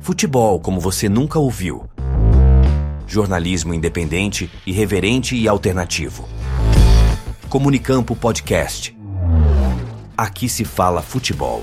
Futebol como você nunca ouviu. Jornalismo independente, irreverente e alternativo. Comunicampo Podcast. Aqui se fala futebol.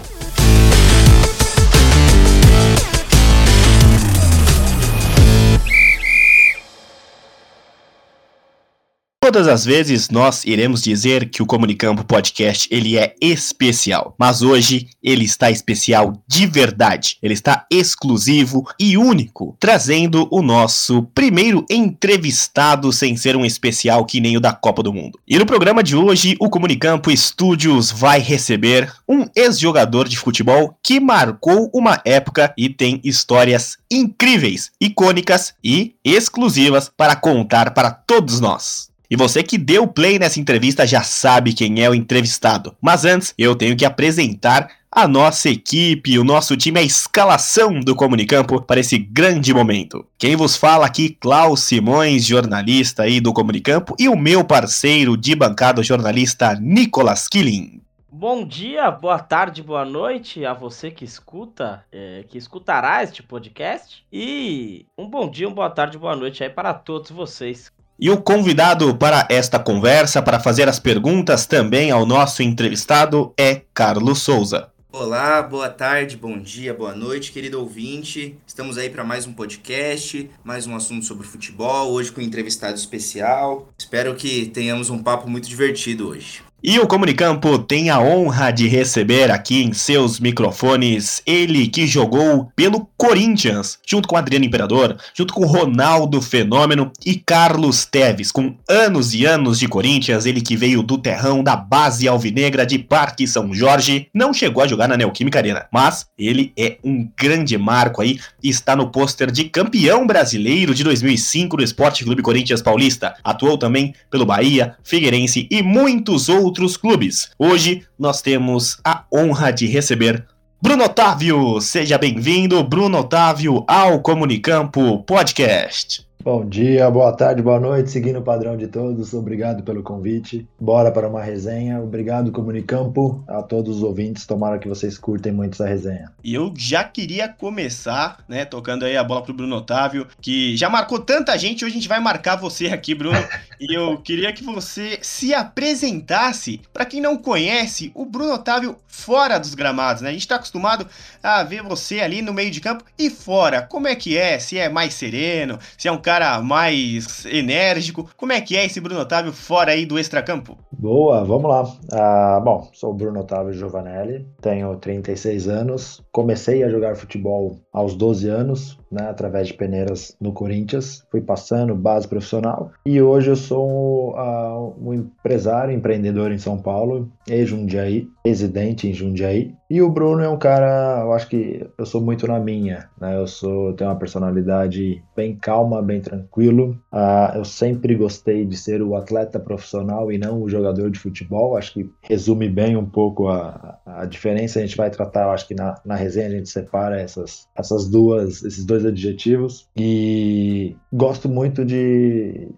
Todas as vezes nós iremos dizer que o Comunicampo Podcast ele é especial, mas hoje ele está especial de verdade. Ele está exclusivo e único, trazendo o nosso primeiro entrevistado sem ser um especial que nem o da Copa do Mundo. E no programa de hoje, o Comunicampo Studios vai receber um ex-jogador de futebol que marcou uma época e tem histórias incríveis, icônicas e exclusivas para contar para todos nós. E você que deu play nessa entrevista já sabe quem é o entrevistado. Mas antes, eu tenho que apresentar a nossa equipe, o nosso time, a escalação do Comunicampo para esse grande momento. Quem vos fala aqui, Klaus Simões, jornalista aí do Comunicampo, e o meu parceiro de bancada, jornalista Nicolas Killing. Bom dia, boa tarde, boa noite a você que escuta, é, que escutará este podcast. E um bom dia, uma boa tarde, boa noite aí para todos vocês e o convidado para esta conversa, para fazer as perguntas também ao nosso entrevistado, é Carlos Souza. Olá, boa tarde, bom dia, boa noite, querido ouvinte. Estamos aí para mais um podcast, mais um assunto sobre futebol, hoje com um entrevistado especial. Espero que tenhamos um papo muito divertido hoje. E o Comunicampo tem a honra de receber aqui em seus microfones ele que jogou pelo Corinthians, junto com Adriano Imperador, junto com Ronaldo Fenômeno e Carlos Teves, com anos e anos de Corinthians, ele que veio do terrão da base alvinegra de Parque São Jorge, não chegou a jogar na Neoquímica Arena, mas ele é um grande marco aí, está no pôster de campeão brasileiro de 2005 do Esporte Clube Corinthians Paulista, atuou também pelo Bahia, Figueirense e muitos outros outros clubes. Hoje nós temos a honra de receber Bruno Otávio. Seja bem-vindo, Bruno Otávio, ao Comunicampo Podcast. Bom dia, boa tarde, boa noite, seguindo o padrão de todos. Obrigado pelo convite. Bora para uma resenha. Obrigado, Comunicampo, a todos os ouvintes. Tomara que vocês curtem muito essa resenha. E eu já queria começar, né, tocando aí a bola pro Bruno Otávio, que já marcou tanta gente. Hoje a gente vai marcar você aqui, Bruno. e eu queria que você se apresentasse. Para quem não conhece, o Bruno Otávio fora dos gramados, né? A gente está acostumado a ver você ali no meio de campo e fora. Como é que é? Se é mais sereno, se é um cara cara mais enérgico. Como é que é esse Bruno Otávio fora aí do extracampo? Boa, vamos lá. Ah, bom, sou o Bruno Otávio Giovanelli, tenho 36 anos, comecei a jogar futebol aos 12 anos, né, através de peneiras no Corinthians, fui passando base profissional e hoje eu sou uh, um empresário, empreendedor em São Paulo, em Jundiaí, residente em Jundiaí. E o Bruno é um cara, eu acho que eu sou muito na minha, né? Eu sou, tenho uma personalidade bem calma, bem tranquilo. Uh, eu sempre gostei de ser o atleta profissional e não o jogador de futebol. Acho que resume bem um pouco a, a diferença. A gente vai tratar, eu acho que na, na resenha a gente separa essas, essas duas, esses dois adjetivos. E gosto muito de,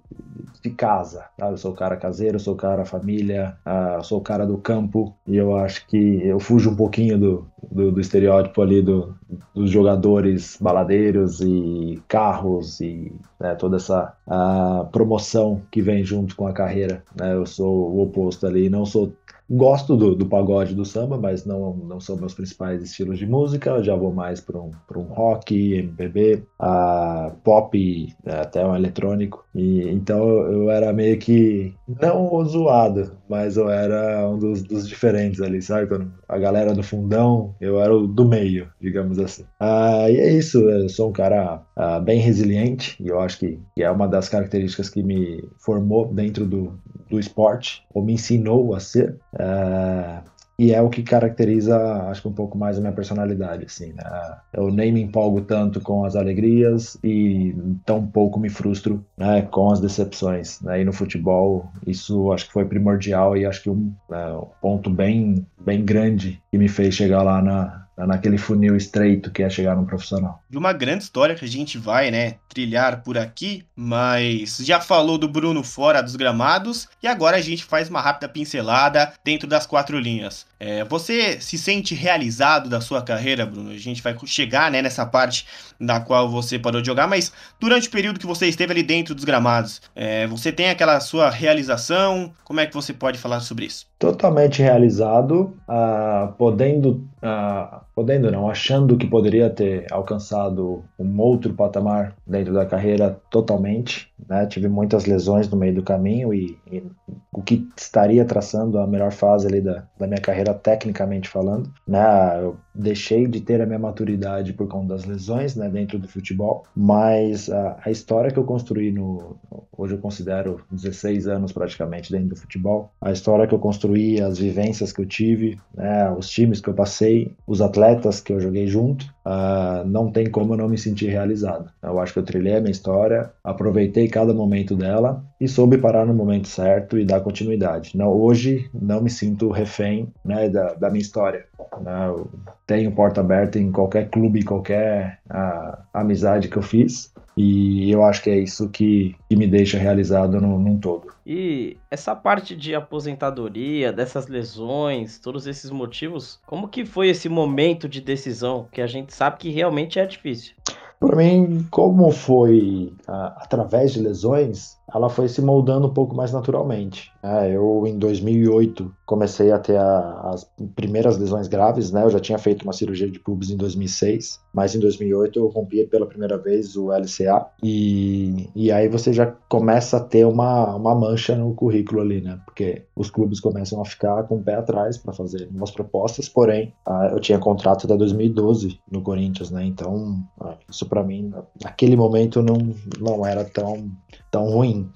de casa. Tá? Eu sou o cara caseiro, sou o cara família, eu sou o cara do campo. E eu acho que eu fujo um pouquinho do, do, do estereótipo ali do, dos jogadores baladeiros e carros e né, toda essa uh, promoção que vem junto com a carreira. Né? Eu sou o oposto ali, não sou Gosto do, do pagode do samba, mas não, não são meus principais estilos de música. Eu já vou mais para um, um rock, MPB, a pop, até um eletrônico. E, então eu era meio que, não o zoado, mas eu era um dos, dos diferentes ali, sabe? Quando a galera do fundão, eu era o do meio, digamos assim. Ah, e é isso, eu sou um cara ah, bem resiliente, e eu acho que, que é uma das características que me formou dentro do, do esporte, ou me ensinou a ser. Uh, e é o que caracteriza, acho que um pouco mais a minha personalidade, assim, né? Eu nem me empolgo tanto com as alegrias e tão pouco me frustro, né, com as decepções, né? E no futebol, isso acho que foi primordial e acho que um, é, um ponto bem, bem grande que me fez chegar lá na, naquele funil estreito que é chegar no profissional. De uma grande história que a gente vai, né, trilhar por aqui, mas já falou do Bruno fora dos gramados e agora a gente faz uma rápida pincelada dentro das quatro linhas. É, você se sente realizado da sua carreira, Bruno? A gente vai chegar né, nessa parte na qual você parou de jogar, mas durante o período que você esteve ali dentro dos gramados, é, você tem aquela sua realização? Como é que você pode falar sobre isso? Totalmente realizado, uh, podendo, uh, podendo não, achando que poderia ter alcançado um outro patamar dentro da carreira totalmente. Né? Tive muitas lesões no meio do caminho e, e, o que estaria traçando a melhor fase ali da, da minha carreira tecnicamente falando. Né? Eu deixei de ter a minha maturidade por conta das lesões né, dentro do futebol, mas a, a história que eu construí no, hoje eu considero 16 anos praticamente dentro do futebol, a história que eu construí, as vivências que eu tive, né, os times que eu passei, os atletas que eu joguei junto, uh, não tem como eu não me sentir realizado. Eu acho que eu trilhei a minha história, aproveitei cada momento dela e soube parar no momento certo e dar continuidade. Não, hoje não me sinto refém né, da, da minha história. Né, eu tenho porta aberta em qualquer clube, qualquer uh, amizade que eu fiz. E eu acho que é isso que, que me deixa realizado no, num todo. E essa parte de aposentadoria, dessas lesões, todos esses motivos, como que foi esse momento de decisão que a gente sabe que realmente é difícil? Para mim, como foi uh, através de lesões, ela foi se moldando um pouco mais naturalmente. É, eu, em 2008, comecei a ter a, as primeiras lesões graves, né? Eu já tinha feito uma cirurgia de pubis em 2006, mas em 2008 eu rompi pela primeira vez o LCA e, e aí você já começa a ter uma, uma mancha no currículo ali, né? Porque os clubes começam a ficar com o pé atrás para fazer novas propostas, porém, eu tinha contrato até 2012 no Corinthians, né? Então, isso para mim, naquele momento, não, não era tão, tão ruim.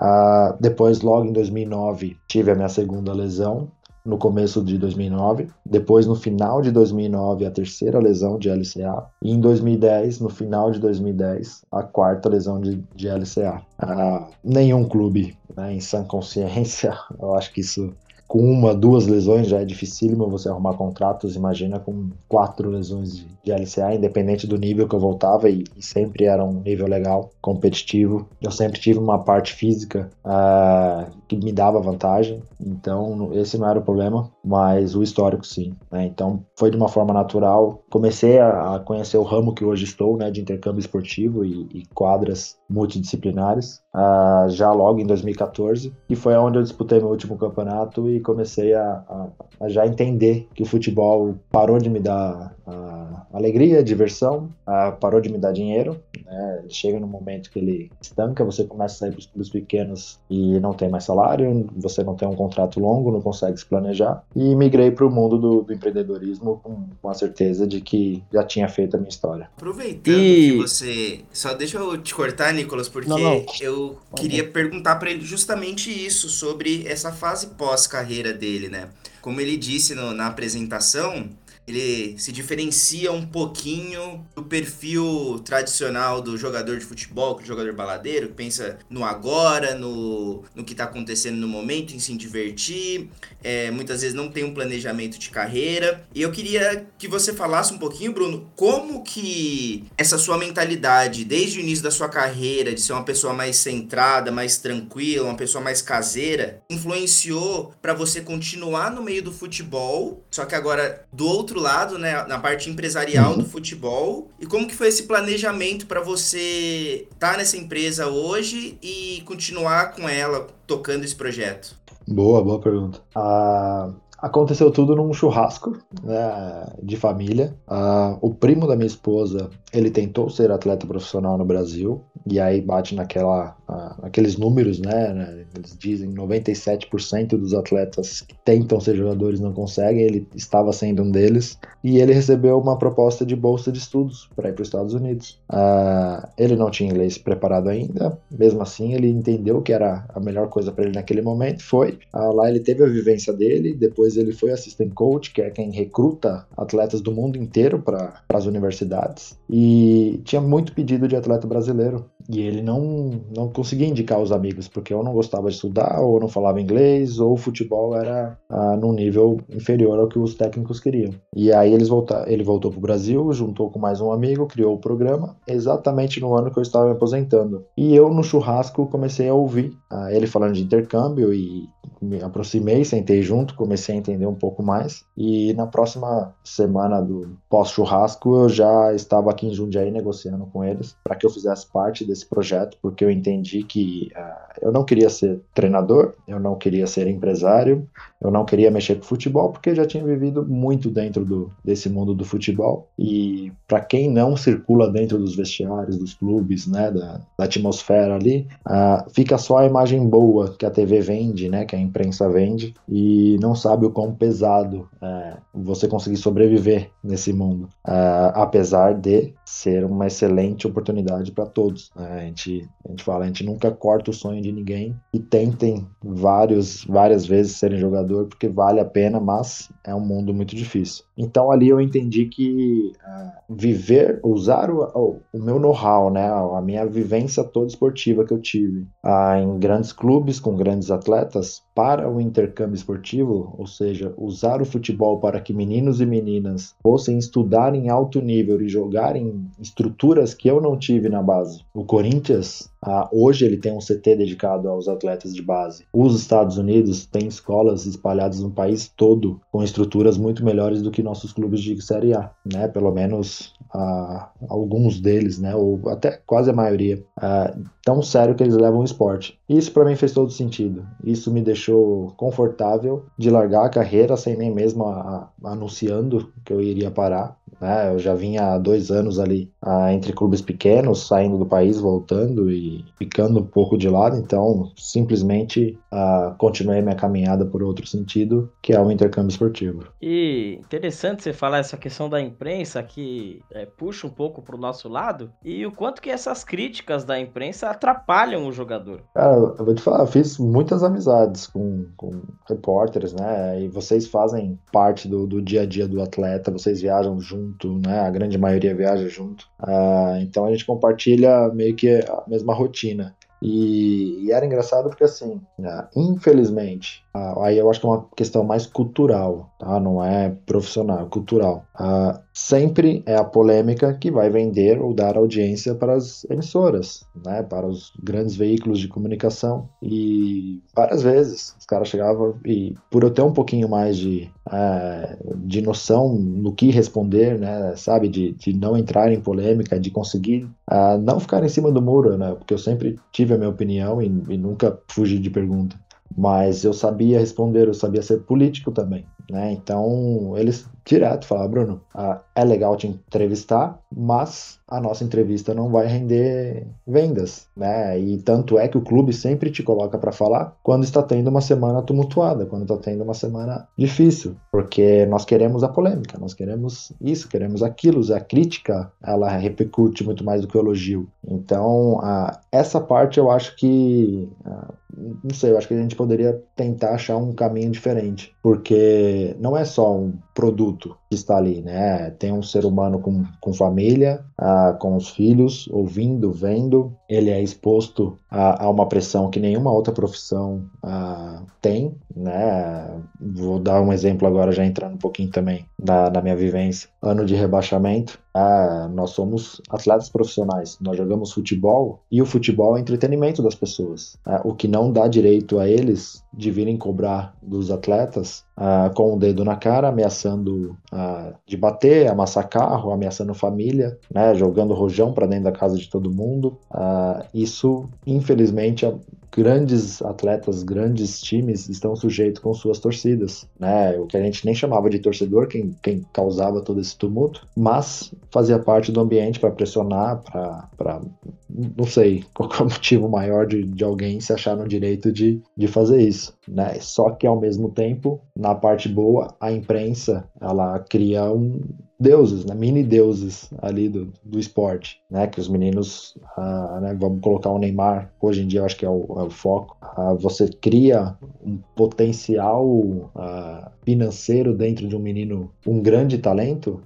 Uh, depois, logo em 2009, tive a minha segunda lesão, no começo de 2009. Depois, no final de 2009, a terceira lesão de LCA. E em 2010, no final de 2010, a quarta lesão de, de LCA. Ah, nenhum clube, né, em sã consciência, eu acho que isso com uma, duas lesões já é dificílimo você arrumar contratos, imagina com quatro lesões de, de LCA, independente do nível que eu voltava, e, e, sempre era um nível legal, competitivo. Eu sempre tive uma parte física uh, que me dava vantagem, então esse não era o problema, mas o histórico sim. Né? Então foi de uma forma natural. Comecei a, a, conhecer o ramo que hoje estou, né, de intercâmbio esportivo e, e quadras multidisciplinares, uh, já logo em 2014, e foi onde eu disputei meu último campeonato e comecei a, a, a já entender que o futebol parou de me dar alegria, diversão, uh, parou de me dar dinheiro. Né? Chega no momento que ele estanca, você começa a sair para os clubes pequenos e não tem mais salário, você não tem um contrato longo, não consegue se planejar. E migrei para o mundo do, do empreendedorismo com, com, a certeza de que já tinha feito a minha história. Aproveitando e... que você. Só deixa eu te cortar, Nicolas, porque não, não. eu queria perguntar para ele justamente isso, sobre essa fase pós-carreira dele, né? Como ele disse no, na apresentação, ele se diferencia um pouquinho do perfil tradicional do jogador de futebol, do jogador baladeiro, que pensa no agora, no, no que está acontecendo no momento, em se divertir, é, muitas vezes não tem um planejamento de carreira. E eu queria que você falasse um pouquinho, Bruno, como que essa sua mentalidade, desde o início da sua carreira, de ser uma pessoa mais centrada, mais tranquila, uma pessoa mais caseira, influenciou para você continuar no meio do futebol, só que agora do outro outro lado, né, na parte empresarial uhum. do futebol. E como que foi esse planejamento para você estar tá nessa empresa hoje e continuar com ela tocando esse projeto? Boa, boa pergunta. Ah, aconteceu tudo num churrasco né, de família. Ah, o primo da minha esposa, ele tentou ser atleta profissional no Brasil e aí bate naquela aqueles números, né, né? Eles dizem 97% dos atletas que tentam ser jogadores não conseguem. Ele estava sendo um deles e ele recebeu uma proposta de bolsa de estudos para ir para os Estados Unidos. Uh, ele não tinha inglês preparado ainda, mesmo assim ele entendeu que era a melhor coisa para ele naquele momento. Foi uh, lá ele teve a vivência dele. Depois ele foi assistant coach, que é quem recruta atletas do mundo inteiro para as universidades e tinha muito pedido de atleta brasileiro e ele não, não conseguia indicar os amigos, porque eu não gostava de estudar, ou não falava inglês, ou o futebol era ah, num nível inferior ao que os técnicos queriam. E aí eles voltar, ele voltou para o Brasil, juntou com mais um amigo, criou o programa, exatamente no ano que eu estava me aposentando. E eu, no churrasco, comecei a ouvir ah, ele falando de intercâmbio e me aproximei, sentei junto, comecei a entender um pouco mais. E na próxima semana do pós-churrasco, eu já estava aqui em Jundiaí negociando com eles para que eu fizesse parte desse projeto, porque eu entendi que uh, eu não queria ser treinador, eu não queria ser empresário, eu não queria mexer com futebol, porque já tinha vivido muito dentro do, desse mundo do futebol. E para quem não circula dentro dos vestiários, dos clubes, né, da, da atmosfera ali, uh, fica só a imagem boa que a TV vende, né, que a imprensa vende, e não sabe o quão pesado é você conseguir sobreviver nesse mundo, uh, apesar de ser uma excelente oportunidade para todos. Né? A, gente, a gente fala, a gente nunca corta o sonho de ninguém e tentem vários, várias vezes serem jogador porque vale a pena, mas é um mundo muito difícil. Então ali eu entendi que uh, viver, usar o, o, meu know-how, né, a minha vivência toda esportiva que eu tive uh, em grandes clubes com grandes atletas para o intercâmbio esportivo, ou seja, usar o futebol para que meninos e meninas fossem estudar em alto nível e jogar em estruturas que eu não tive na base. O Corinthians ah, hoje ele tem um CT dedicado aos atletas de base. Os Estados Unidos têm escolas espalhadas no país todo com estruturas muito melhores do que nossos clubes de Série A, né? Pelo menos ah, alguns deles, né? Ou até quase a maioria. Ah, tão sério que eles levam o esporte. Isso para mim fez todo sentido. Isso me deixou confortável de largar a carreira sem nem mesmo a, a, anunciando que eu iria parar. Né? Eu já vinha há dois anos ali entre clubes pequenos, saindo do país, voltando e ficando um pouco de lado, então simplesmente uh, continuei minha caminhada por outro sentido, que é o intercâmbio esportivo. E interessante você falar essa questão da imprensa que é, puxa um pouco para o nosso lado e o quanto que essas críticas da imprensa atrapalham o jogador. Cara, eu vou te falar, eu fiz muitas amizades com, com repórteres, né? E vocês fazem parte do, do dia a dia do atleta, vocês viajam junto, né? A grande maioria viaja junto. Uh, então a gente compartilha meio que a mesma rotina. E, e, era engraçado porque, assim, né, infelizmente, aí eu acho que é uma questão mais cultural, tá? Não é profissional, é cultural. Uh, sempre é a polêmica que vai vender ou dar audiência para as emissoras, né? Para os grandes veículos de comunicação. E várias vezes os caras chegavam e, por eu ter um pouquinho mais de, uh, de noção no que responder, né? Sabe? De, de não entrar em polêmica, de conseguir uh, não ficar em cima do muro, né? Porque eu sempre tive a minha opinião e, e nunca fugi de pergunta mas eu sabia responder, eu sabia ser político também, né? Então eles direto falaram, Bruno, é legal te entrevistar, mas a nossa entrevista não vai render vendas, né? E tanto é que o clube sempre te coloca para falar quando está tendo uma semana tumultuada, quando está tendo uma semana difícil, porque nós queremos a polêmica, nós queremos isso, queremos aquilo, a crítica ela repercute muito mais do que o elogio. Então, ah, essa parte eu acho que ah, não sei, eu acho que a gente poderia tentar achar um caminho diferente, porque não é só um produto que está ali, né? Tem um ser humano com, com família, ah, com os filhos, ouvindo, vendo, ele é exposto a, a uma pressão que nenhuma outra profissão ah, tem, né? Vou dar um exemplo agora, já entrando um pouquinho também na, na minha vivência. Ano de rebaixamento, ah, nós somos atletas profissionais, nós jogamos futebol e o futebol é entretenimento das pessoas. Ah, o que não dá direito a eles de virem cobrar dos atletas ah, com o dedo na cara, ameaçando ah, de bater, amassar carro, ameaçando família, né, jogando rojão para dentro da casa de todo mundo. Ah, isso, infelizmente, grandes atletas, grandes times estão sujeitos com suas torcidas, né? O que a gente nem chamava de torcedor, quem, quem causava todo esse tumulto, mas fazia parte do ambiente para pressionar, para não sei qual é o motivo maior de, de alguém se achar no direito de, de fazer isso, né? Só que ao mesmo tempo, na parte boa, a imprensa ela cria um, deuses, né, mini deuses ali do, do esporte, né, que os meninos, ah, né, vamos colocar o Neymar, hoje em dia eu acho que é o, é o foco, ah, você cria um potencial ah, financeiro dentro de um menino, um grande talento,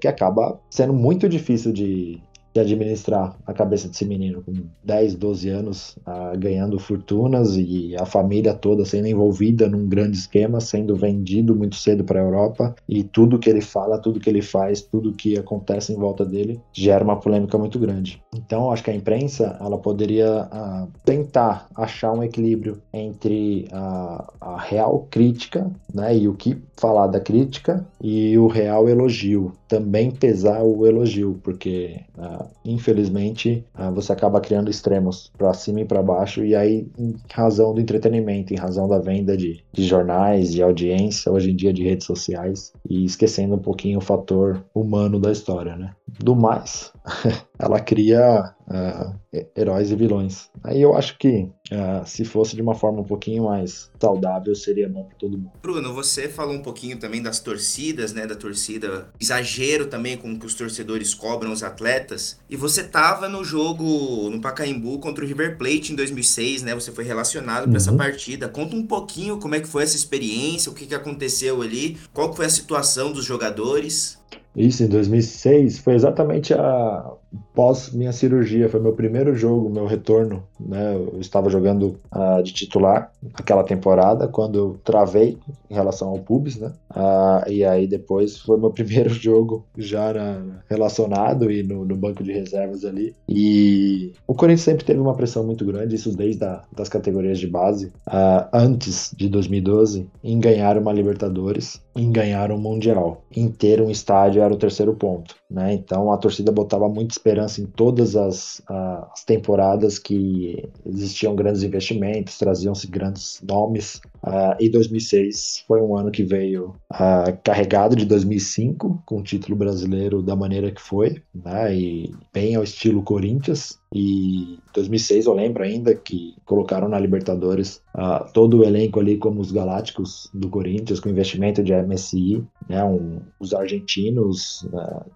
que acaba sendo muito difícil de, de administrar a cabeça desse menino com 10, 12 anos, uh, ganhando fortunas e a família toda sendo envolvida num grande esquema, sendo vendido muito cedo para a Europa e tudo que ele fala, tudo que ele faz, tudo que acontece em volta dele gera uma polêmica muito grande. Então, acho que a imprensa ela poderia uh, tentar achar um equilíbrio entre a, a real crítica, né, e o que falar da crítica e o real elogio. Também pesar o elogio, porque uh, infelizmente uh, você acaba criando extremos para cima e para baixo, e aí, em razão do entretenimento, em razão da venda de, de jornais, de audiência, hoje em dia de redes sociais, e esquecendo um pouquinho o fator humano da história, né? Do mais, ela cria uh, heróis e vilões. Aí eu acho que uh, se fosse de uma forma um pouquinho mais saudável, seria bom para todo mundo. Bruno, você falou um pouquinho também das torcidas, né? Da torcida, exagero também com que os torcedores cobram os atletas. E você tava no jogo no Pacaembu contra o River Plate em 2006, né? Você foi relacionado para essa uhum. partida. Conta um pouquinho como é que foi essa experiência, o que, que aconteceu ali, qual foi a situação dos jogadores. Isso, em 2006, foi exatamente a pós minha cirurgia, foi meu primeiro jogo, meu retorno, né? Eu estava jogando uh, de titular aquela temporada, quando eu travei em relação ao pubis, né? Uh, e aí depois foi meu primeiro jogo já na, relacionado e no, no, banco de reservas ali. E o Corinthians sempre teve uma pressão muito grande, isso desde a, das categorias de base, uh, antes de 2012, em ganhar uma Libertadores, em ganhar um Mundial. Em ter um estádio era o terceiro ponto, né? Então a torcida botava muita esperança em todas as, as temporadas que existiam grandes investimentos, traziam-se grandes nomes Uh, e 2006 foi um ano que veio uh, carregado de 2005, com o título brasileiro da maneira que foi, né, e bem ao estilo Corinthians. E 2006 eu lembro ainda que colocaram na Libertadores uh, todo o elenco ali como os Galácticos do Corinthians, com investimento de MSI, né, um, os argentinos,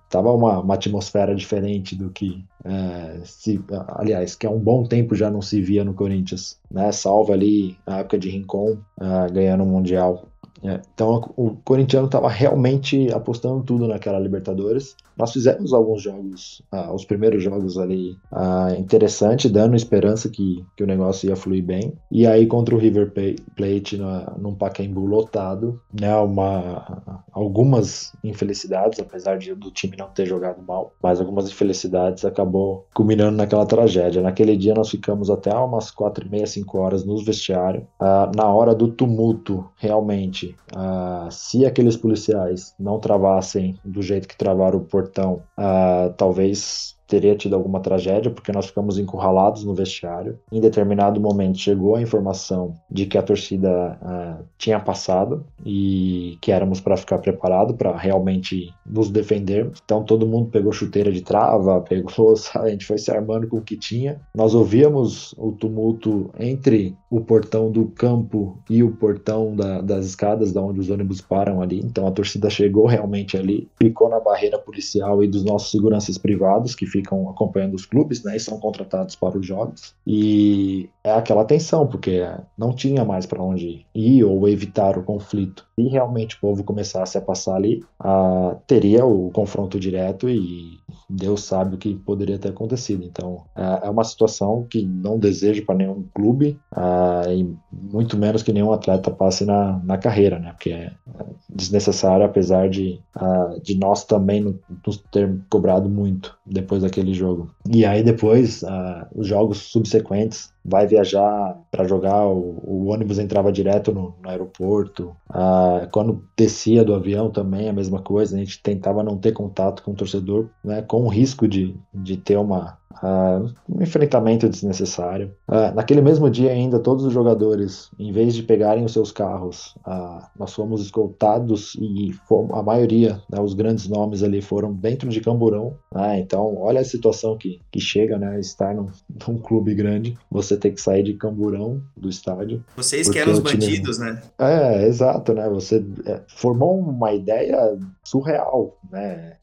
tava uma, uma atmosfera diferente do que é, se, aliás, que há um bom tempo já não se via no Corinthians, né? Salvo ali a época de Rincon uh, ganhando o Mundial. É, então o corintiano estava realmente apostando tudo naquela Libertadores. Nós fizemos alguns jogos, ah, os primeiros jogos ali ah, interessante, dando esperança que, que o negócio ia fluir bem. E aí contra o River Plate na, num Pacaembu lotado, né, uma, algumas infelicidades, apesar de, do time não ter jogado mal, mas algumas infelicidades acabou culminando naquela tragédia. Naquele dia nós ficamos até umas quatro e meia, cinco horas nos vestiários. Ah, na hora do tumulto, realmente, ah, se aqueles policiais não travassem do jeito que travaram o portão, uh, talvez teria tido alguma tragédia, porque nós ficamos encurralados no vestiário. Em determinado momento chegou a informação de que a torcida uh, tinha passado e que éramos para ficar preparado para realmente nos defender. Então todo mundo pegou chuteira de trava, pegou, a gente foi se armando com o que tinha. Nós ouvíamos o tumulto entre o portão do campo e o portão da, das escadas, da onde os ônibus param ali. Então a torcida chegou realmente ali, ficou na barreira policial e dos nossos seguranças privados que ficam acompanhando os clubes, né, e são contratados para os jogos. E é aquela tensão, porque não tinha mais para onde ir ou evitar o conflito. Se realmente o povo começasse a passar ali, a, teria o confronto direto e Deus sabe o que poderia ter acontecido. Então, é, é uma situação que não desejo para nenhum clube e muito menos que nenhum atleta passe na, na carreira, né? Porque é desnecessário, apesar de, de nós também nos ter cobrado muito depois daquele jogo. E aí depois, uh, os jogos subsequentes, vai viajar para jogar, o, o, ônibus entrava direto no, no aeroporto. Uh, quando descia do avião também a mesma coisa, a gente tentava não ter contato com o torcedor, né, com o risco de, de ter uma, Uh, um enfrentamento desnecessário. Uh, naquele mesmo dia ainda, todos os jogadores, em vez de pegarem os seus carros, uh, nós fomos escoltados e fomos, a maioria, né, os grandes nomes ali foram dentro de Camburão. Né? então, olha a situação que, que chega, né? Estar num, num clube grande, você ter que sair de Camburão do estádio. Vocês que eram os bandidos, time... né? É, exato, né? Você é, formou uma ideia surreal, né?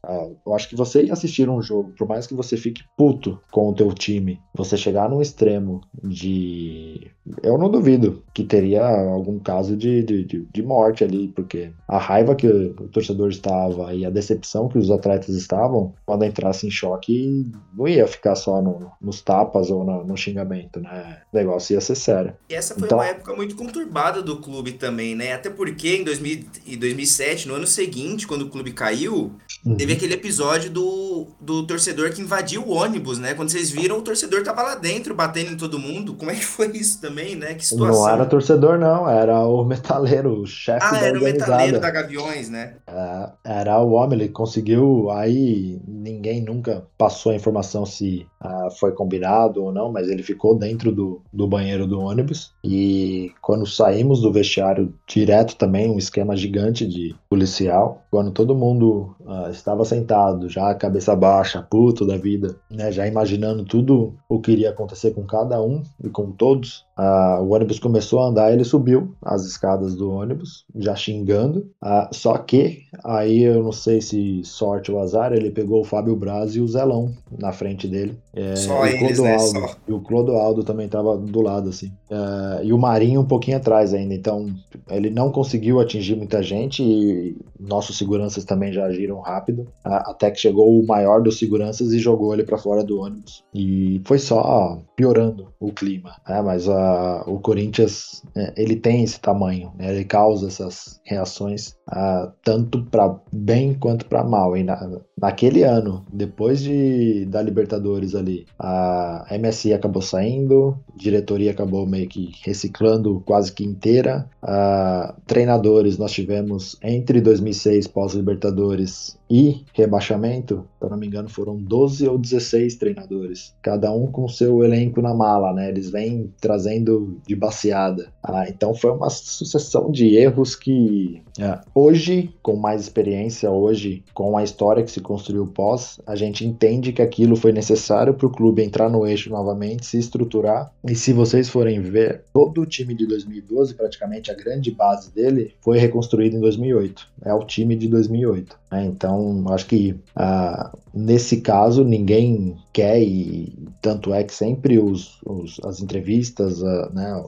eu acho que você ia assistir um jogo, por mais que você fique puto com o teu time, você chegar num extremo de eu não duvido que teria algum caso de, de, de, morte ali, porque a raiva que o torcedor estava e a decepção que os atletas estavam, quando entrasse em choque, não ia ficar só no, nos tapas ou no, no, xingamento, né? O negócio ia ser sério. E essa foi então, uma época muito conturbada do clube também, né? Até porque em 2000, em 2007, no ano seguinte, quando o clube caiu, uhum. teve aquele episódio do, do torcedor que invadiu o ônibus, né? Quando vocês viram, o torcedor tava lá dentro, batendo em todo mundo. Como é que foi isso também, né? Que situação. Era torcedor, não. Era o metaleiro, o chefe ah, da era o metaleiro da Gaviões, né? É, era o homem, ele conseguiu. Aí ninguém nunca passou a informação se uh, foi combinado ou não, mas ele ficou dentro do, do banheiro do ônibus. E quando saímos do vestiário, direto também, um esquema gigante de policial. Quando todo mundo uh, estava sentado, já cabeça baixa, puto da vida, né? Já imaginando tudo o que iria acontecer com cada um e com todos. Uh, o ônibus começou a andar, ele subiu as escadas do ônibus, já xingando. Só que aí eu não sei se sorte ou azar, ele pegou o Fábio Braz e o Zelão na frente dele. É, Só e eles, né? Só. E o Clodoaldo também estava do lado, assim. É, e o Marinho um pouquinho atrás ainda. Então, ele não conseguiu atingir muita gente e nossos seguranças também já agiram rápido. Até que chegou o maior dos seguranças e jogou ele para fora do ônibus. E foi só piorando o clima. Né? Mas uh, o Corinthians, é, ele tem esse tamanho. Né? Ele causa essas reações uh, tanto para bem quanto para mal. E na, naquele ano, depois de, da Libertadores ali, a MSI acabou saindo, diretoria acabou meio que reciclando quase que inteira. Uh, treinadores nós tivemos entre 2006 pós-Libertadores e rebaixamento, se não me engano, foram 12 ou 16 treinadores, cada um com seu elenco na mala, né? Eles vêm trazendo de baseada. Ah, então foi uma sucessão de erros que é, hoje, com mais experiência, hoje, com a história que se construiu pós, a gente entende que aquilo foi necessário para o clube entrar no eixo novamente, se estruturar. E se vocês forem ver, todo o time de 2012, praticamente a grande base dele, foi reconstruído em 2008. É o time de 2008. Né? Então, acho que ah, nesse caso ninguém quer e tanto é que sempre os, os as entrevistas, ah, né,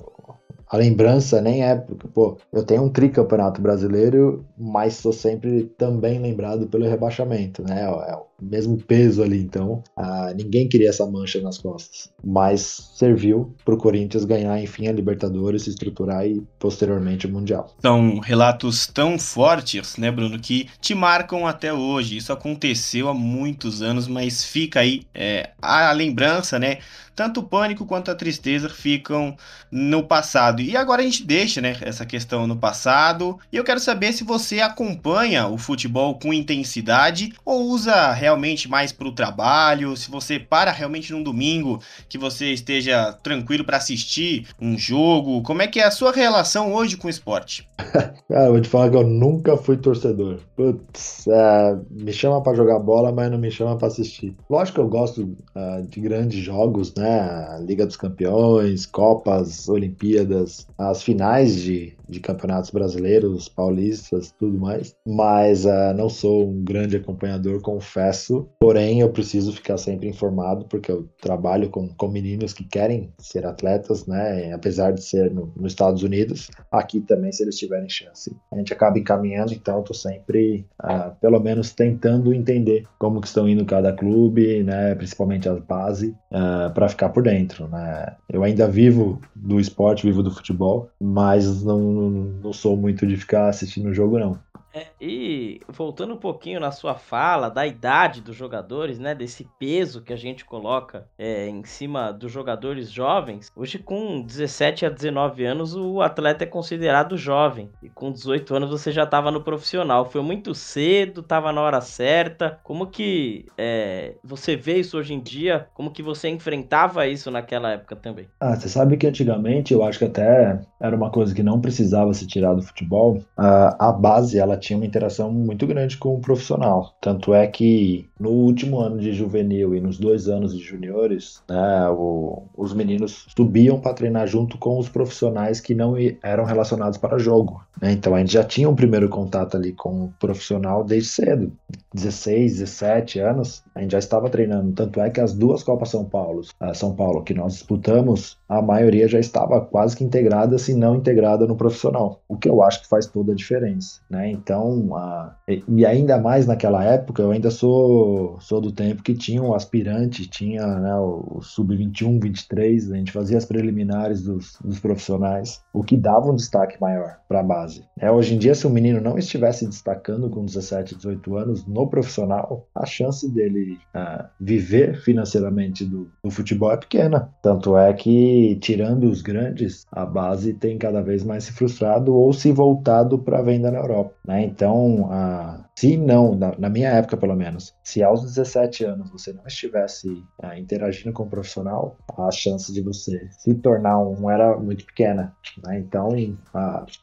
a lembrança nem é porque, pô, eu tenho um tricampeonato brasileiro, mas sou sempre também lembrado pelo rebaixamento, né? É o mesmo peso ali, então ah, ninguém queria essa mancha nas costas. Mas serviu para o Corinthians ganhar, enfim, a Libertadores, se estruturar e posteriormente o Mundial. São relatos tão fortes, né, Bruno, que te marcam até hoje. Isso aconteceu há muitos anos, mas fica aí é, a lembrança, né? Tanto o pânico quanto a tristeza ficam no passado. E agora a gente deixa, né, essa questão no passado. E eu quero saber se você acompanha o futebol com intensidade ou usa realmente mais para o trabalho, se você para realmente num domingo que você esteja tranquilo para assistir um jogo. Como é que é a sua relação hoje com o esporte? Cara, eu vou te falar que eu nunca fui torcedor. Putz, é, me chama para jogar bola, mas não me chama para assistir. Lógico que eu gosto uh, de grandes jogos, né? Né? Liga dos Campeões, Copas, Olimpíadas, as finais de, de campeonatos brasileiros, paulistas, tudo mais. Mas uh, não sou um grande acompanhador, confesso. Porém, eu preciso ficar sempre informado, porque eu trabalho com, com meninos que querem ser atletas, né? Apesar de ser no, nos Estados Unidos, aqui também, se eles tiverem chance. A gente acaba encaminhando, então eu tô sempre, uh, pelo menos, tentando entender como que estão indo cada clube, né? Principalmente a base, uh, ah, para ficar por dentro, né? Eu ainda vivo do esporte, vivo do futebol, mas não, não sou muito de ficar assistindo o jogo, não. E voltando um pouquinho na sua fala da idade dos jogadores, né, desse peso que a gente coloca é, em cima dos jogadores jovens, hoje com 17 a 19 anos o atleta é considerado jovem e com 18 anos você já estava no profissional. Foi muito cedo, estava na hora certa. Como que é, você vê isso hoje em dia? Como que você enfrentava isso naquela época também? Ah, você sabe que antigamente eu acho que até era uma coisa que não precisava se tirar do futebol. a base ela tinha uma interação muito grande com o profissional. Tanto é que no último ano de juvenil e nos dois anos de juniores, né, o, os meninos subiam para treinar junto com os profissionais que não eram relacionados para jogo. Né? Então a gente já tinha um primeiro contato ali com o profissional desde cedo, 16, 17 anos, a gente já estava treinando. Tanto é que as duas Copas São Paulo, São Paulo que nós disputamos, a maioria já estava quase que integrada, se não integrada no profissional, o que eu acho que faz toda a diferença, né? Então, a, e ainda mais naquela época, eu ainda sou, sou do tempo que tinha o aspirante, tinha né, o, o sub-21, 23, a gente fazia as preliminares dos, dos profissionais, o que dava um destaque maior para a base. É, hoje em dia, se o menino não estivesse destacando com 17, 18 anos no profissional, a chance dele uh, viver financeiramente do, do futebol é pequena. Tanto é que, tirando os grandes, a base tem cada vez mais se frustrado ou se voltado para a venda na Europa. Né? Então, uh, se não, na, na, minha época pelo menos, se aos 17 anos você não estivesse uh, interagindo com um profissional, a chance de você se tornar um era muito pequena. Né? Então,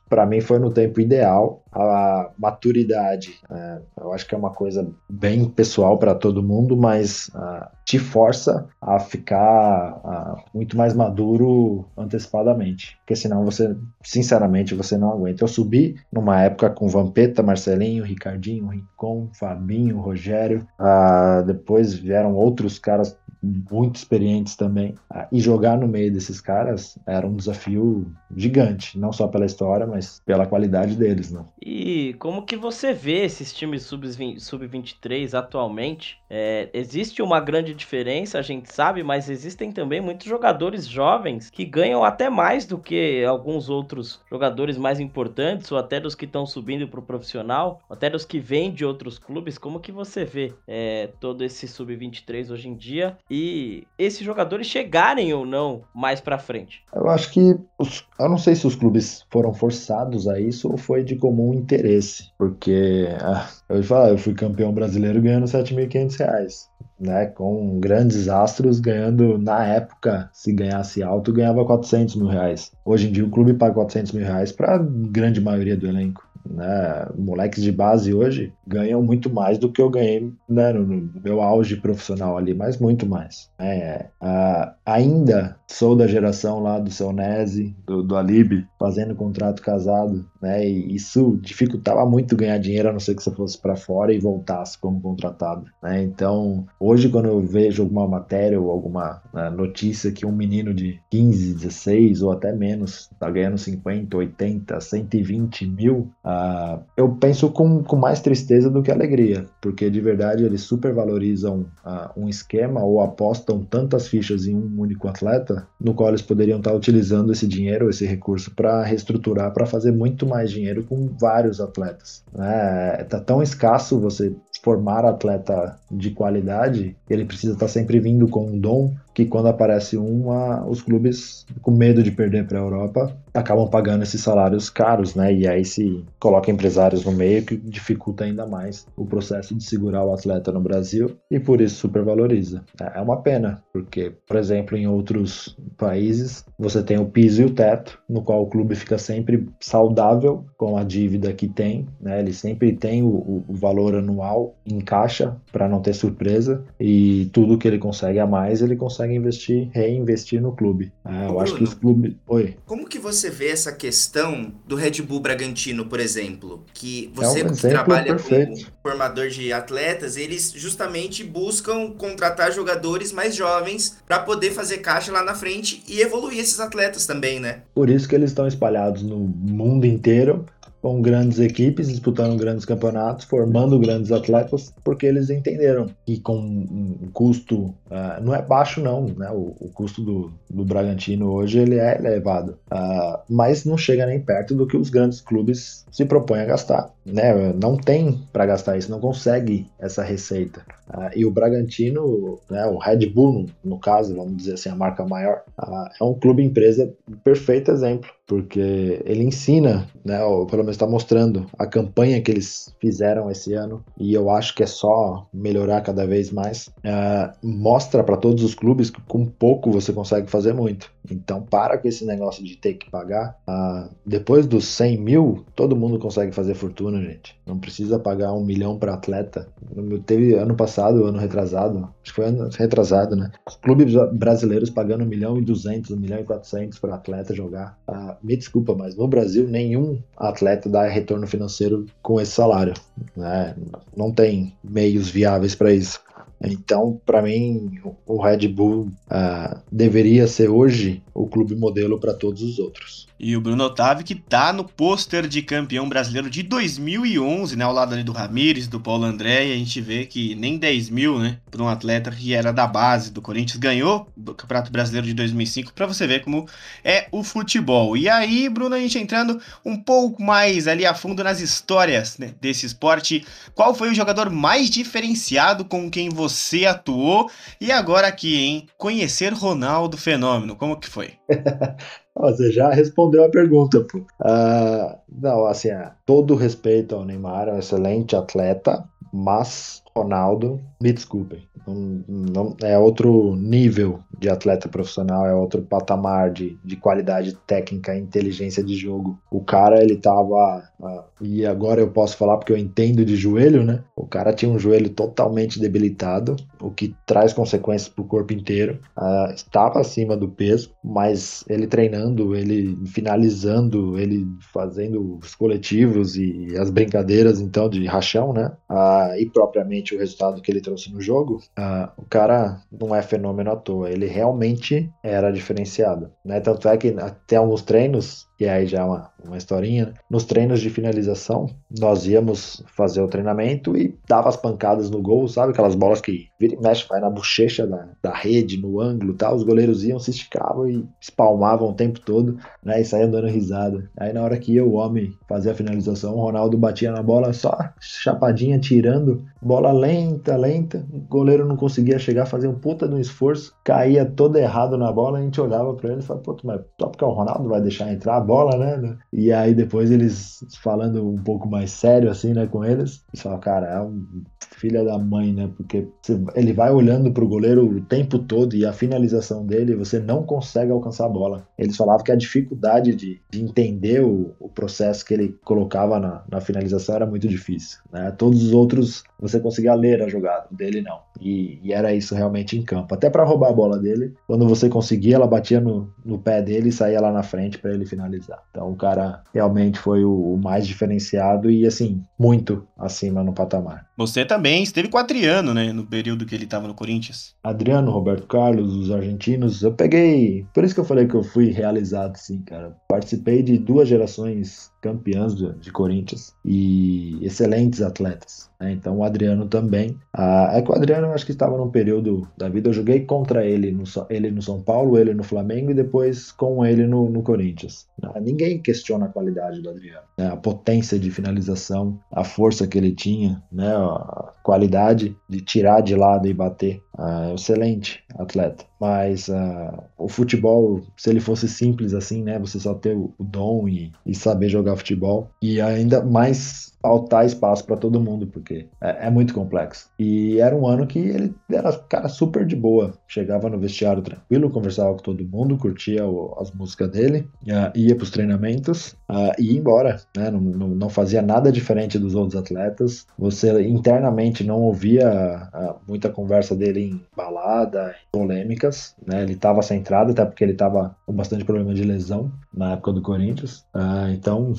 para mim foi no tempo ideal. A maturidade, uh, eu acho que é uma coisa bem pessoal para todo mundo, mas uh, te força a ficar muito mais maduro antecipadamente, porque senão você, sinceramente, você não aguenta. Eu subi numa época com Vampeta, Marcelinho, Ricardinho Rincon, Fabinho, Rogério. Ah, depois vieram outros caras muito experientes também. Ah, e jogar no meio desses caras era um desafio gigante, não só pela história, mas pela qualidade deles, né? E como que você vê esses times sub-23 atualmente? É, existe uma grande diferença, a gente sabe, mas existem também muitos jogadores jovens que ganham até mais do que alguns outros jogadores mais importantes, ou até dos que estão subindo para o profissional, até dos que vêm de outros clubes. Como que você vê é, todo esse sub-23 hoje em dia e esses jogadores chegarem ou não mais para frente? Eu acho que os, eu não sei se os clubes foram forçados a isso ou foi de comum interesse, porque ah, eu falar, eu fui campeão brasileiro ganhando 7.500 reais, né? Com grandes astros ganhando, na época, se ganhasse alto, ganhava 400 mil reais. Hoje em dia o clube paga 400 mil reais para grande maioria do elenco né? Moleques de base hoje ganham muito mais do que eu ganhei né, no, meu auge profissional ali, mas muito mais. É, uh, ainda sou da geração lá do seu Nese, do, do fazendo contrato casado, né? E isso dificultava muito ganhar dinheiro, a não ser que você fosse para fora e voltasse como contratado, né? Então, hoje quando eu vejo alguma matéria ou alguma né, notícia que um menino de 15, 16 ou até menos tá ganhando 50, 80, 120 mil, uh, eu penso com, com mais tristeza do que alegria, porque de verdade eles supervalorizam uh, um esquema ou apostam tantas fichas em um único atleta, no qual eles poderiam estar utilizando esse dinheiro, esse recurso para reestruturar, para fazer muito mais dinheiro com vários atletas. É, tá tão escasso você formar atleta de qualidade, ele precisa estar sempre vindo com um dom que quando aparece uma, os clubes com medo de perder para a Europa acabam pagando esses salários caros, né? E aí se coloca empresários no meio que dificulta ainda mais o processo de segurar o atleta no Brasil e por isso supervaloriza. É uma pena, porque, por exemplo, em outros países você tem o piso e o teto, no qual o clube fica sempre saudável com a dívida que tem, né? Ele sempre tem o, o valor anual em caixa para não ter surpresa e tudo que ele consegue a mais ele consegue consegue investir, reinvestir no clube. Ah, eu Bruno, acho que os clubes. Oi. Como que você vê essa questão do Red Bull Bragantino, por exemplo? Que você é um trabalha perfeito. como formador de atletas, eles justamente buscam contratar jogadores mais jovens para poder fazer caixa lá na frente e evoluir esses atletas também, né? Por isso que eles estão espalhados no mundo inteiro com grandes equipes, disputando grandes campeonatos, formando grandes atletas, porque eles entenderam que com um custo, uh, não é baixo não, né? O, o, custo do, do Bragantino hoje ele é elevado, uh, mas não chega nem perto do que os grandes clubes se propõem a gastar, né? Não tem para gastar isso, não consegue essa receita. Uh, e o Bragantino, né, o Red Bull, no, caso, vamos dizer assim, a marca maior, é um clube empresa perfeito exemplo porque ele ensina, né, ou pelo menos está mostrando a campanha que eles fizeram esse ano, e eu acho que é só melhorar cada vez mais. Uh, mostra para todos os clubes que com pouco você consegue fazer muito. Então para com esse negócio de ter que pagar. Ah, depois dos 100 mil, todo mundo consegue fazer fortuna, gente. Não precisa pagar um milhão para atleta. Teve ano passado, ano retrasado, acho que foi ano retrasado, né? Clubes brasileiros pagando um milhão e duzentos, um milhão e quatrocentos para atleta jogar. Ah, me desculpa, mas no Brasil nenhum atleta dá retorno financeiro com esse salário. Né? Não tem meios viáveis para isso. Então, para mim, o Red Bull uh, deveria ser hoje o clube modelo para todos os outros. E o Bruno Otávio, que tá no pôster de campeão brasileiro de 2011, né? Ao lado ali do Ramires, do Paulo André, e a gente vê que nem 10 mil, né? Para um atleta que era da base do Corinthians, ganhou o Campeonato Brasileiro de 2005, para você ver como é o futebol. E aí, Bruno, a gente entrando um pouco mais ali a fundo nas histórias né, desse esporte, qual foi o jogador mais diferenciado com quem você atuou? E agora aqui, hein? Conhecer Ronaldo Fenômeno, como que foi? Você já respondeu a pergunta, pô. Uh, não, assim, é, todo respeito ao Neymar, é um excelente atleta, mas Ronaldo, me desculpem, não, não, é outro nível de atleta profissional, é outro patamar de, de qualidade técnica inteligência de jogo. O cara, ele tava. Uh, e agora eu posso falar porque eu entendo de joelho, né? O cara tinha um joelho totalmente debilitado, o que traz consequências pro corpo inteiro. Uh, estava acima do peso, mas ele treinando, ele finalizando, ele fazendo os coletivos e as brincadeiras, então, de rachão, né? Uh, e propriamente o resultado que ele trouxe no jogo, o cara não é fenômeno à toa. Ele realmente era diferenciado. Né? Tanto é que tem alguns treinos e aí já é uma, uma historinha. Né? Nos treinos de finalização, nós íamos fazer o treinamento e dava as pancadas no gol, sabe? Aquelas bolas que vira e mexe, vai na bochecha da, da rede, no ângulo tal. Os goleiros iam, se esticavam e espalmavam o tempo todo, né? E saíam dando risada. Aí na hora que ia o homem fazer a finalização, o Ronaldo batia na bola só chapadinha, tirando, bola lenta, lenta. O goleiro não conseguia chegar, fazer um puta de um esforço, caía todo errado na bola. A gente olhava para ele e falava, pô, mas só porque o Ronaldo vai deixar entrar bola, né? E aí depois eles falando um pouco mais sério assim, né, com eles, eles falam, cara, é um filho da mãe, né? Porque ele vai olhando pro goleiro o tempo todo e a finalização dele, você não consegue alcançar a bola. Eles falavam que a dificuldade de, de entender o, o, processo que ele colocava na, na finalização era muito difícil, né? Todos os outros você conseguia ler a jogada, dele não. E, e era isso realmente em campo. Até para roubar a bola dele, quando você conseguia, ela batia no, no pé dele e saía lá na frente para ele finalizar Então o cara realmente foi o mais diferenciado e assim, muito acima no patamar. Você também esteve com o Adriano, né, no período que ele estava no Corinthians. Adriano, Roberto Carlos, os argentinos, eu peguei, por isso que eu falei que eu fui realizado sim, cara. Participei de duas gerações campeãs de, Corinthians e excelentes atletas. Né? Então o Adriano também. Ah, é que o Adriano eu acho que estava num período da vida. Eu joguei contra ele no, ele no São Paulo, ele no Flamengo e depois com ele no, no Corinthians. Ah, ninguém questiona a qualidade do Adriano. Né? A potência de finalização, a força que ele tinha, né? Qualidade de tirar de lado e bater. Ah, excelente atleta. Mas uh, o futebol, se ele fosse simples assim, né? Você só ter o, dom e, e saber jogar futebol. E ainda mais faltar espaço para todo mundo, porque é, é, muito complexo. E era um ano que ele era cara super de boa, chegava no vestiário tranquilo, conversava com todo mundo, curtia o, as músicas dele, uh, ia para os treinamentos uh, e ia embora, né? Não, não, não, fazia nada diferente dos outros atletas. Você internamente não ouvia muita conversa dele em balada, polêmicas, né? Ele estava centrado, até porque ele estava com bastante problema de lesão na época do Corinthians. então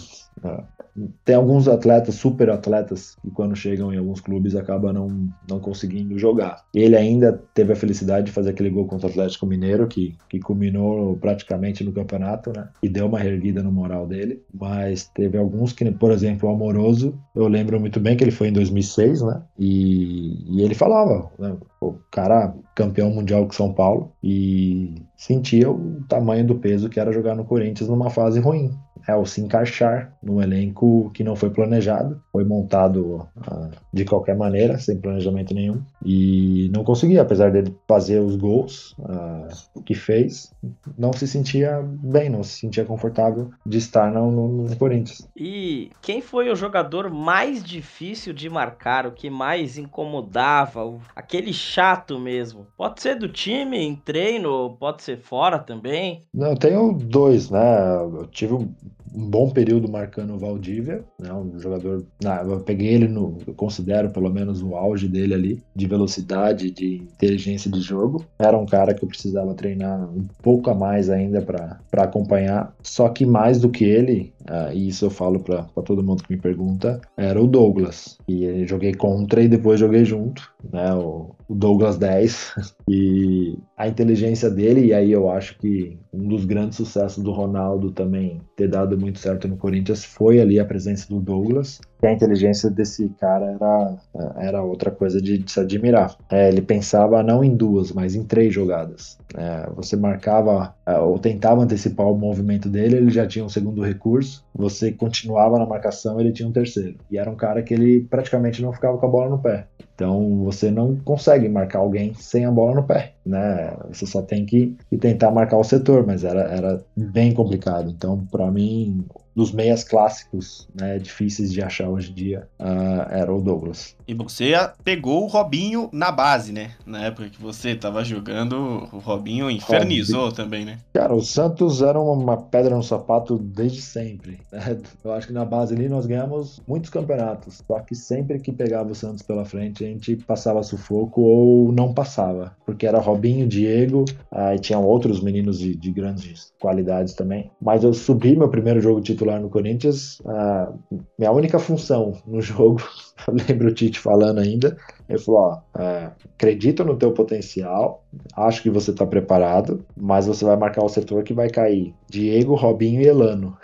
tem alguns atletas, super atletas, que quando chegam em alguns clubes acabam não, não conseguindo jogar. Ele ainda teve a felicidade de fazer aquele gol contra o Atlético Mineiro, que, que culminou praticamente no campeonato, né? E deu uma erguida no moral dele. Mas teve alguns que, por exemplo, o Amoroso, eu lembro muito bem que ele foi em 2006, né? E, e ele falava, né? o cara campeão mundial com São Paulo e sentia o tamanho do peso que era jogar no Corinthians numa fase ruim. É o se encaixar num elenco que não foi planejado, foi montado uh, de qualquer maneira, sem planejamento nenhum, e não conseguia, apesar dele fazer os gols uh, que fez, não se sentia bem, não se sentia confortável de estar no, no, no Corinthians. E quem foi o jogador mais difícil de marcar, o que mais incomodava, o, aquele chato mesmo? Pode ser do time, em treino, pode ser fora também? Não, eu tenho dois, né? Eu tive um um bom período marcando o Valdívia, né, um jogador, eu peguei ele no, eu considero pelo menos o auge dele ali, de velocidade, de inteligência de jogo. Era um cara que eu precisava treinar um pouco a mais ainda para acompanhar, só que mais do que ele, uh, e isso eu falo para todo mundo que me pergunta, era o Douglas. E joguei contra e depois joguei junto, né, o, o Douglas 10, e a inteligência dele, e aí eu acho que um dos grandes sucessos do Ronaldo também ter dado muito certo no Corinthians foi ali a presença do Douglas. E a inteligência desse cara era, era outra coisa de, de se admirar. É, ele pensava não em duas, mas em três jogadas. É, você marcava é, ou tentava antecipar o movimento dele, ele já tinha um segundo recurso. Você continuava na marcação, ele tinha um terceiro. E era um cara que ele praticamente não ficava com a bola no pé. Então você não consegue marcar alguém sem a bola no pé, né? Você só tem que, que tentar marcar o setor, mas era, era bem complicado. Então, para mim, dos meias clássicos, né, difíceis de achar hoje em dia, uh, era o Douglas. E você pegou o Robinho na base, né? Na época que você tava jogando, o Robinho infernizou Robinho. também, né? Cara, o Santos era uma pedra no sapato desde sempre. Né? Eu acho que na base ali nós ganhamos muitos campeonatos, só que sempre que pegava o Santos pela frente, a gente passava sufoco ou não passava, porque era Robinho, Diego, aí tinham outros meninos de, de grandes qualidades também. Mas eu subi meu primeiro jogo titular no Corinthians, a minha única função no jogo, eu lembro o Tite falando ainda. Ele falou: ó, é, acredito no teu potencial, acho que você tá preparado, mas você vai marcar o setor que vai cair Diego, Robinho e Elano.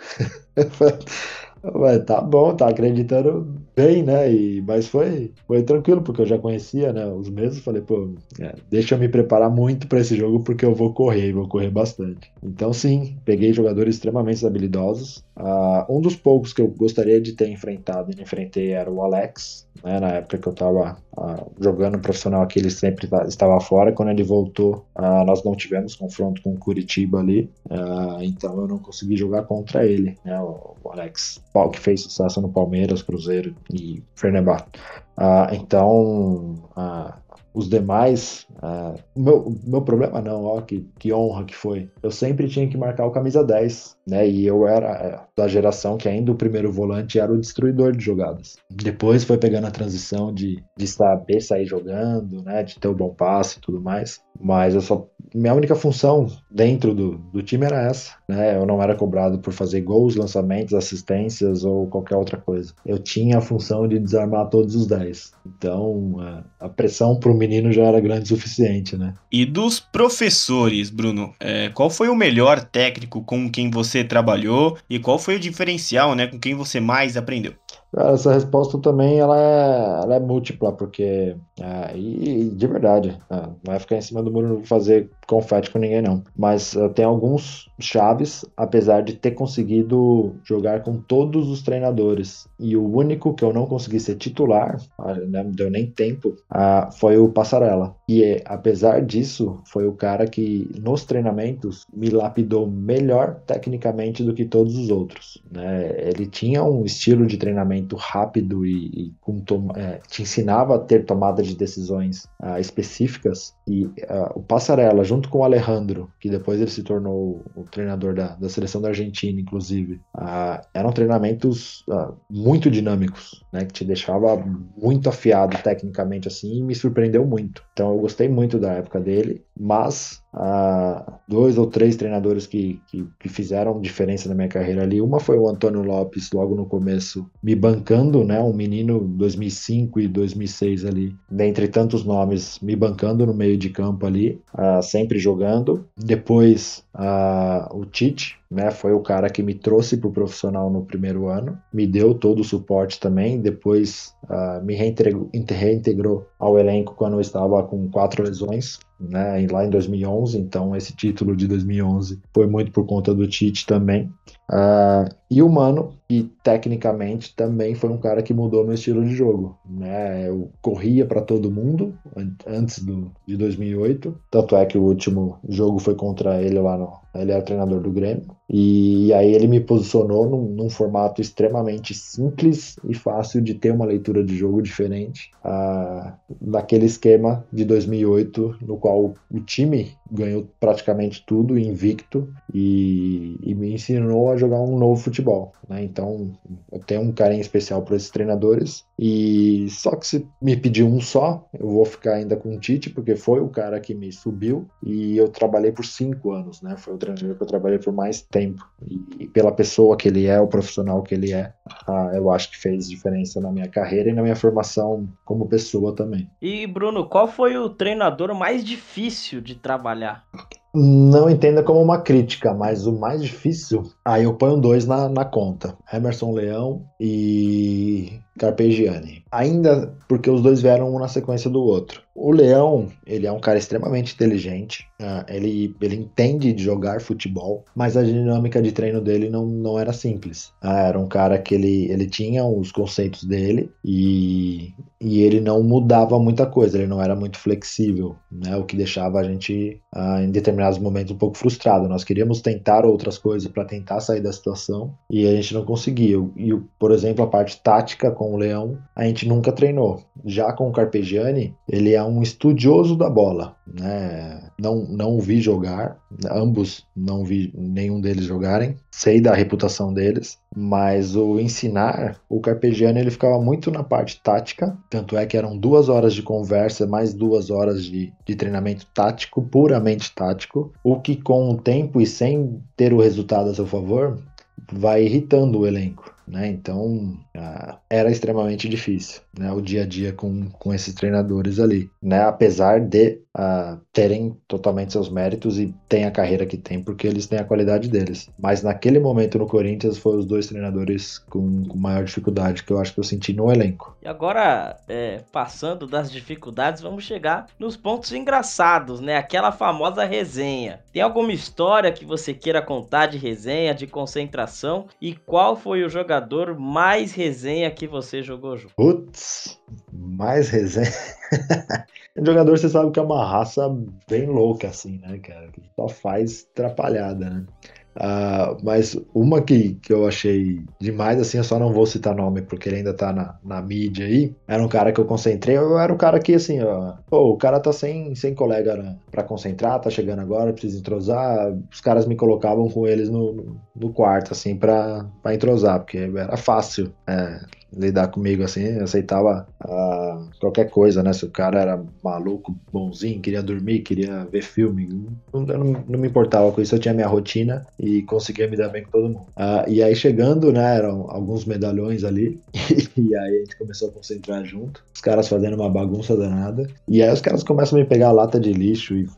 Ué, tá bom, tá acreditando bem, né? E, mas foi, foi tranquilo, porque eu já conhecia né, os mesmos. Falei, pô, é, deixa eu me preparar muito para esse jogo, porque eu vou correr, vou correr bastante. Então, sim, peguei jogadores extremamente habilidosos. Uh, um dos poucos que eu gostaria de ter enfrentado e enfrentei era o Alex, né, na época que eu estava uh, jogando profissional aqui, ele sempre tá, estava fora. Quando ele voltou, uh, nós não tivemos confronto com o Curitiba ali, então eu não consegui jogar contra ele, né, o, o Alex, que fez sucesso no Palmeiras, Cruzeiro e Fenerbahçe. então, os demais. Uh, meu, meu problema não, ó, que, que honra que foi. Eu sempre tinha que marcar o camisa 10, né? E eu era é, da geração que ainda o primeiro volante era o destruidor de jogadas. Depois foi pegando a transição de, de saber sair jogando, né? De ter o bom passe e tudo mais. Mas eu só. Minha única função dentro do, do time era essa, né? Eu não era cobrado por fazer gols, lançamentos, assistências ou qualquer outra coisa. Eu tinha a função de desarmar todos os 10. Então, a, a pressão pro menino já era grande o suficiente, né? E dos professores, Bruno, é, qual foi o melhor técnico com quem você trabalhou e qual foi o diferencial, né? Com quem você mais aprendeu? Essa resposta também ela é, ela é múltipla, porque. É, e, de verdade, é, não vai ficar em cima do muro fazer confete com ninguém, não. Mas uh, tem alguns chaves, apesar de ter conseguido jogar com todos os treinadores. E o único que eu não consegui ser titular, ah, né, não deu nem tempo, uh, foi o Passarela. E apesar disso, foi o cara que nos treinamentos me lapidou melhor tecnicamente do que todos os outros. Né? Ele tinha um estilo de treinamento rápido e, e é, te ensinava a ter tomada de decisões uh, específicas. E uh, o Passarella, junto com o Alejandro, que depois ele se tornou o treinador da, da seleção da Argentina, inclusive, uh, eram treinamentos muito dinâmicos, né, que te deixava muito afiado tecnicamente assim e me surpreendeu muito. Então eu gostei muito da época dele, mas a dois ou três treinadores que, que, que, fizeram diferença na minha carreira ali. Uma foi o Antônio Lopes, logo no começo, me bancando, né? Um menino 2005 e 2006 ali, dentre tantos nomes, me bancando no meio de campo ali, uh, sempre jogando. Depois uh, o Tite, né? Foi o cara que me trouxe para o profissional no primeiro ano, me deu todo o suporte também. Depois me reintegrou, reintegrou ao elenco quando eu estava com quatro lesões né, lá em 2011, então esse título de 2011 foi muito por conta do Tite também. Uh, e o Mano, que tecnicamente também foi um cara que mudou meu estilo de jogo. Né? Eu corria para todo mundo antes do, de 2008. Tanto é que o último jogo foi contra ele lá no. Ele era treinador do Grêmio. E aí ele me posicionou num, num formato extremamente simples e fácil de ter uma leitura de jogo diferente uh, daquele esquema de 2008, no qual o time ganhou praticamente tudo invicto e, e me ensinou a jogar um novo futebol. Né? Então eu tenho um carinho especial por esses treinadores e só que se me pedir um só, eu vou ficar ainda com o Tite porque foi o cara que me subiu e eu trabalhei por cinco anos, né? Foi o treinador que eu trabalhei por mais tempo e, e pela pessoa que ele é, o profissional que ele é, eu acho que fez diferença na minha carreira e na minha formação como pessoa também. E Bruno, qual foi o treinador mais difícil de trabalhar? Não entenda como uma crítica, mas o mais difícil, aí eu ponho dois na, na conta: Emerson Leão e Carpegiani. Ainda porque os dois vieram um na sequência do outro. O Leão, ele é um cara extremamente inteligente, uh, ele, ele entende de jogar futebol, mas a dinâmica de treino dele não, não era simples. Uh, era um cara que ele, ele tinha os conceitos dele e, e ele não mudava muita coisa, ele não era muito flexível, né? o que deixava a gente, uh, em determinados momentos, um pouco frustrado. Nós queríamos tentar outras coisas para tentar sair da situação e a gente não conseguia. E, por exemplo, a parte tática com o Leão, a gente nunca treinou. Já com o Carpegiani, ele é um estudioso da bola, né? Não, não vi jogar, ambos não vi nenhum deles jogarem, sei da reputação deles, mas o ensinar, o Carpegiani ele ficava muito na parte tática, tanto é que eram duas horas de conversa, mais duas horas de, de treinamento tático, puramente tático, o que com o tempo e sem ter o resultado a seu favor, vai irritando o elenco. Né? Então era extremamente difícil né? o dia a dia com, com esses treinadores ali, né? apesar de uh, terem totalmente seus méritos e tem a carreira que tem porque eles têm a qualidade deles. Mas naquele momento no Corinthians foram os dois treinadores com, com maior dificuldade que eu acho que eu senti no elenco. E agora, é, passando das dificuldades, vamos chegar nos pontos engraçados, né? Aquela famosa resenha. Tem alguma história que você queira contar de resenha, de concentração? E qual foi o jogador mais resenha que você jogou junto? Putz, mais resenha. o jogador, você sabe que é uma raça bem louca, assim, né, cara? Que só faz atrapalhada, né? Uh, mas uma que, que eu achei demais, assim, eu só não vou citar nome porque ele ainda tá na, na mídia aí. Era um cara que eu concentrei, eu era um cara que, assim, ó, pô, o cara tá sem, sem colega né, pra concentrar, tá chegando agora, precisa entrosar. Os caras me colocavam com eles no, no quarto, assim, pra, pra entrosar, porque era fácil. É, lidar comigo assim, aceitava uh, qualquer coisa, né? Se o cara era maluco, bonzinho, queria dormir, queria ver filme, eu não, não me importava com isso, eu tinha minha rotina e conseguia me dar bem com todo mundo. Uh, e aí chegando, né, eram alguns medalhões ali, e aí a gente começou a concentrar junto, os caras fazendo uma bagunça danada, e aí os caras começam a me pegar a lata de lixo e,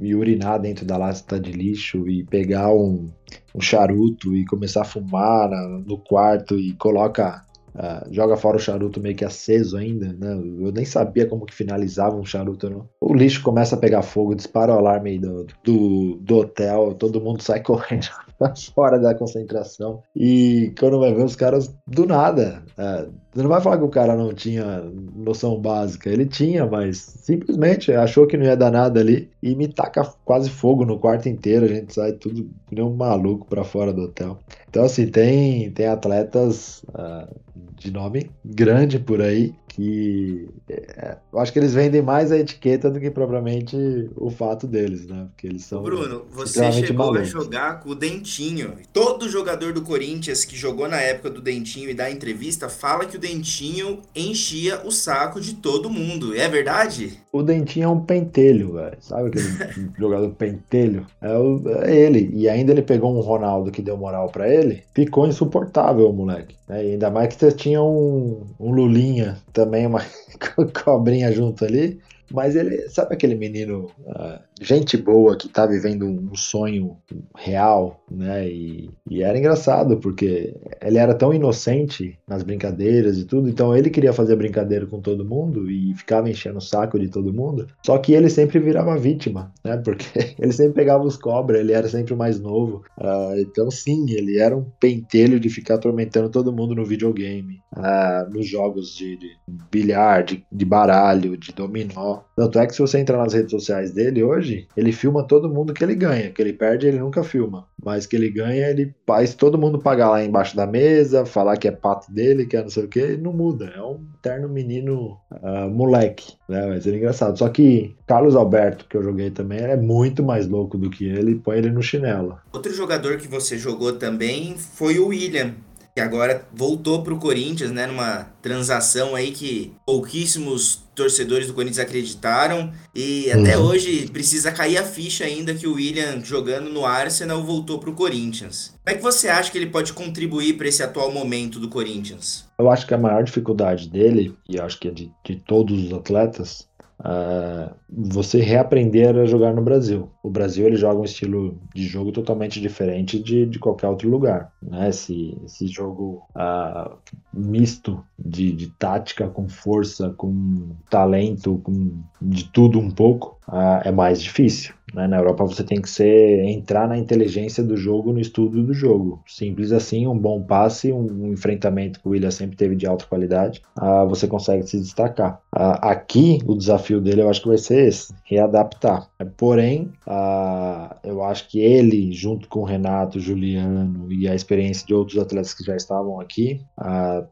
e urinar dentro da lata de lixo e pegar um, um charuto e começar a fumar no quarto e coloca Uh, joga fora o charuto meio que aceso ainda, né? Eu nem sabia como que finalizava um charuto, não. O lixo começa a pegar fogo, dispara o alarme do, do, do hotel, todo mundo sai correndo fora da concentração. E quando vai ver os caras, do nada. Uh, você não vai falar que o cara não tinha noção básica. Ele tinha, mas simplesmente achou que não ia dar nada ali e me taca quase fogo no quarto inteiro. A gente sai tudo nem um maluco para fora do hotel. Então, assim, tem, tem atletas uh, de nome grande por aí que é, eu acho que eles vendem mais a etiqueta do que propriamente o fato deles, né? Porque eles são. Bruno, você chegou malucos. a jogar com o Dentinho. Todo jogador do Corinthians que jogou na época do Dentinho e dá entrevista fala que o Dentinho enchia o saco de todo mundo. É verdade? O Dentinho é um pentelho, velho. Sabe aquele jogador pentelho? É, o, é, ele. E ainda ele pegou um Ronaldo que deu moral para ele. Ficou insuportável moleque. Né? Ainda mais que você tinha um, um Lulinha também, uma cobrinha junto ali. Mas ele, sabe aquele menino, uh, gente boa que tá vivendo um sonho real, né? E, e era engraçado, porque ele era tão inocente nas brincadeiras e tudo, então ele queria fazer brincadeira com todo mundo e ficava enchendo o saco de todo mundo, só que ele sempre virava vítima, né? Porque ele sempre pegava os cobras, ele era sempre o mais novo. Uh, então, sim, ele era um pentelho de ficar atormentando todo mundo no videogame, uh, nos jogos de, de bilhar, de, de baralho, de dominó. Tanto é que se você entrar nas redes sociais dele hoje, ele filma todo mundo que ele ganha, que ele perde ele nunca filma, mas que ele ganha ele faz todo mundo pagar lá embaixo da mesa, falar que é pato dele, que é não sei o que, e não muda, é um terno menino uh, moleque, né, vai ser engraçado. Só que Carlos Alberto, que eu joguei também, é muito mais louco do que ele, põe ele no chinelo. Outro jogador que você jogou também foi o William, que agora voltou para o Corinthians, né, numa transação aí que pouquíssimos torcedores do Corinthians acreditaram e até uhum. hoje precisa cair a ficha ainda que o William jogando no Arsenal voltou para o Corinthians. Como é que você acha que ele pode contribuir para esse atual momento do Corinthians? Eu acho que a maior dificuldade dele, e acho que é de, de todos os atletas, uh, você reaprender a jogar no Brasil. O Brasil ele joga um estilo de jogo totalmente diferente de, de qualquer outro lugar. Né? Esse, esse jogo uh, misto de, de tática com força, com talento, com de tudo um pouco, uh, é mais difícil. Né? Na Europa você tem que ser entrar na inteligência do jogo, no estudo do jogo. Simples assim, um bom passe, um, enfrentamento que o William sempre teve de alta qualidade, uh, você consegue se destacar. Uh, aqui o desafio dele eu acho que vai ser esse, readaptar. Porém, uh, eu acho que ele, junto com o Renato, Juliano e a experiência de outros atletas que já estavam aqui,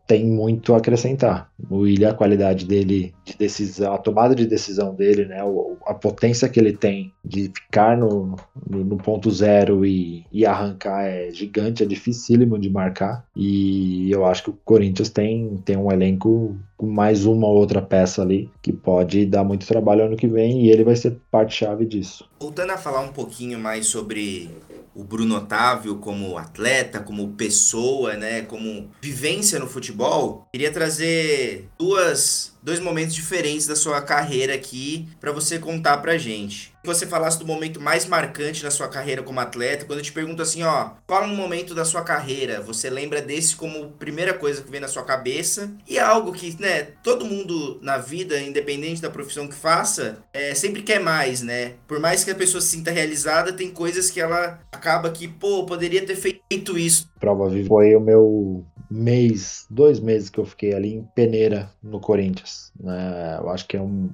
tem muito a acrescentar. O William, a qualidade dele de decisão, a tomada de decisão dele, né, a potência que ele tem de ficar no, no, no ponto zero e, e, arrancar é gigante, é dificílimo de marcar. E eu acho que o Corinthians tem, tem um elenco com mais uma ou outra peça ali que pode dar muito trabalho ano que vem e ele vai ser parte-chave disso. Voltando a falar um pouquinho mais sobre o Bruno Otávio como atleta, como pessoa, né, como vivência no futebol, queria trazer duas dois momentos diferentes da sua carreira aqui para você contar pra gente. Você falasse do momento mais marcante na sua carreira como atleta, quando eu te pergunto assim, ó, qual é um momento da sua carreira? Você lembra desse como primeira coisa que vem na sua cabeça? E é algo que, né, todo mundo na vida, independente da profissão que faça, é, sempre quer mais, né? Por mais que a pessoa se sinta realizada, tem coisas que ela acaba que, pô, poderia ter feito isso. Prova viva foi o meu mês, dois meses que eu fiquei ali em Peneira, no Corinthians. Né? Eu acho que é um,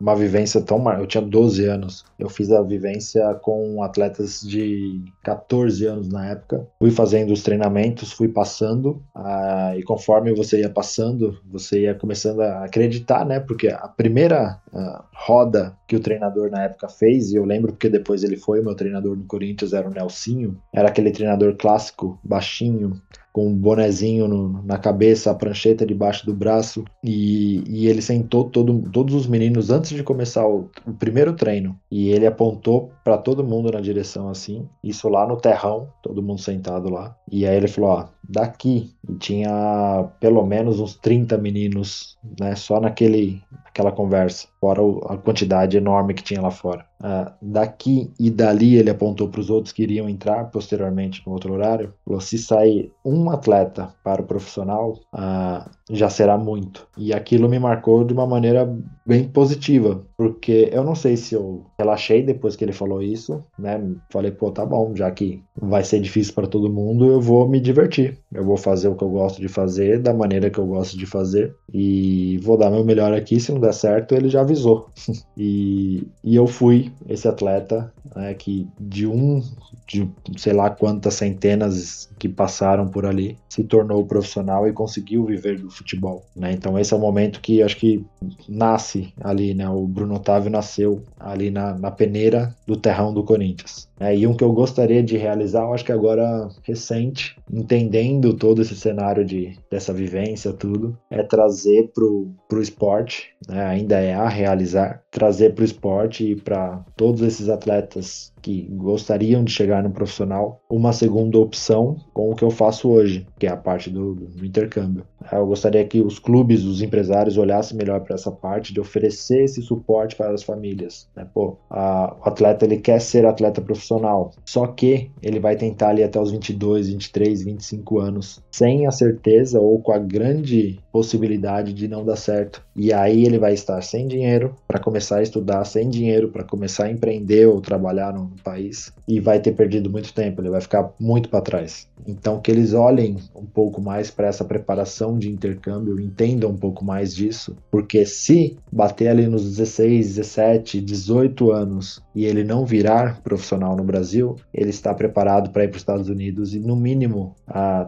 uma vivência tão mar... Eu tinha 12 anos. Eu fiz a vivência com atletas de 14 anos na época. Fui fazendo os treinamentos, fui passando, uh, e conforme você ia passando, você ia começando a acreditar, né? Porque a primeira uh, roda que o treinador na época fez, e eu lembro porque depois ele foi meu treinador no Corinthians, era o Nelsinho, era aquele treinador clássico, baixinho, com um bonezinho no, na cabeça, a prancheta debaixo do braço, e, e ele sentou todo, todos os meninos antes de começar o, o primeiro treino, e ele apontou para todo mundo na direção assim, isso lá no terrão, todo mundo sentado lá, e aí ele falou: Ó, daqui, e tinha pelo menos uns 30 meninos, né, só naquele, aquela conversa, fora a quantidade enorme que tinha lá fora. Uh, daqui e dali ele apontou para os outros que iriam entrar posteriormente no outro horário. Falou: se sair um atleta para o profissional, uh, já será muito. E aquilo me marcou de uma maneira bem positiva, porque eu não sei se eu relaxei depois que ele falou isso, né? Falei, pô, tá bom, já que vai ser difícil para todo mundo, eu vou me divertir. Eu vou fazer o que eu gosto de fazer, da maneira que eu gosto de fazer, e vou dar meu melhor aqui. Se não der certo, ele já avisou. e, e eu fui esse atleta né, que de um, de sei lá quantas centenas que passaram por ali, se tornou profissional e conseguiu viver do futebol, né? Então esse é o momento que acho que nasce ali, né? O Bruno Otávio nasceu ali na, na peneira do terrão do Corinthians. É, e um que eu gostaria de realizar, eu acho que agora recente, entendendo todo esse cenário de, dessa vivência, tudo, é trazer pro, pro esporte, né, ainda é a realizar, trazer pro esporte e para todos esses atletas que gostariam de chegar no profissional uma segunda opção com o que eu faço hoje, que é a parte do, do intercâmbio. Eu gostaria que os clubes, os empresários olhassem melhor para essa parte de oferecer esse suporte para as famílias. Né? Pô, a, o atleta ele quer ser atleta profissional, só que ele vai tentar ali até os 22, 23, 25 anos, sem a certeza ou com a grande possibilidade de não dar certo. E aí ele vai estar sem dinheiro para começar a estudar, sem dinheiro para começar a empreender ou trabalhar país e vai ter perdido muito tempo, ele vai ficar muito para trás. Então que eles olhem um pouco mais para essa preparação de intercâmbio, entendam um pouco mais disso, porque se bater ali nos 16, 17, 18 anos e ele não virar profissional no Brasil, ele está preparado para ir para os Estados Unidos e no mínimo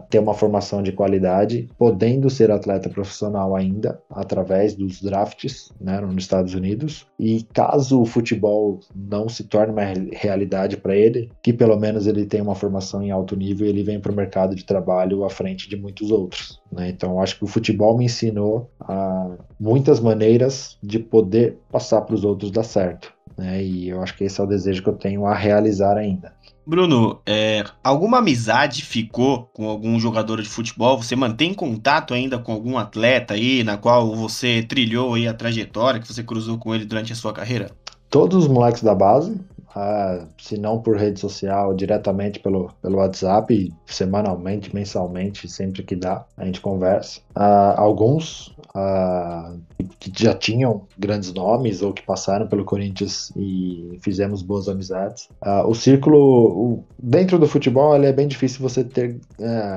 ter uma formação de qualidade, podendo ser atleta profissional ainda através dos drafts, né, nos Estados Unidos. E caso o futebol não se torne uma realidade para ele, que pelo menos ele tenha uma formação em alto nível e ele vem para o mercado de trabalho à frente de muitos outros. Né? Então, acho que o futebol me ensinou muitas maneiras de poder passar para os outros dar certo. Né? E eu acho que esse é o desejo que eu tenho a realizar ainda. Bruno, é, alguma amizade ficou com algum jogador de futebol? Você mantém contato ainda com algum atleta aí, na qual você trilhou aí a trajetória que você cruzou com ele durante a sua carreira? Todos os moleques da base, se não por rede social, diretamente pelo, pelo WhatsApp, semanalmente, mensalmente, sempre que dá, a gente conversa. Ah, alguns ah, que já tinham grandes nomes ou que passaram pelo Corinthians e fizemos boas amizades. Ah, o círculo, o, dentro do futebol, é bem difícil você ter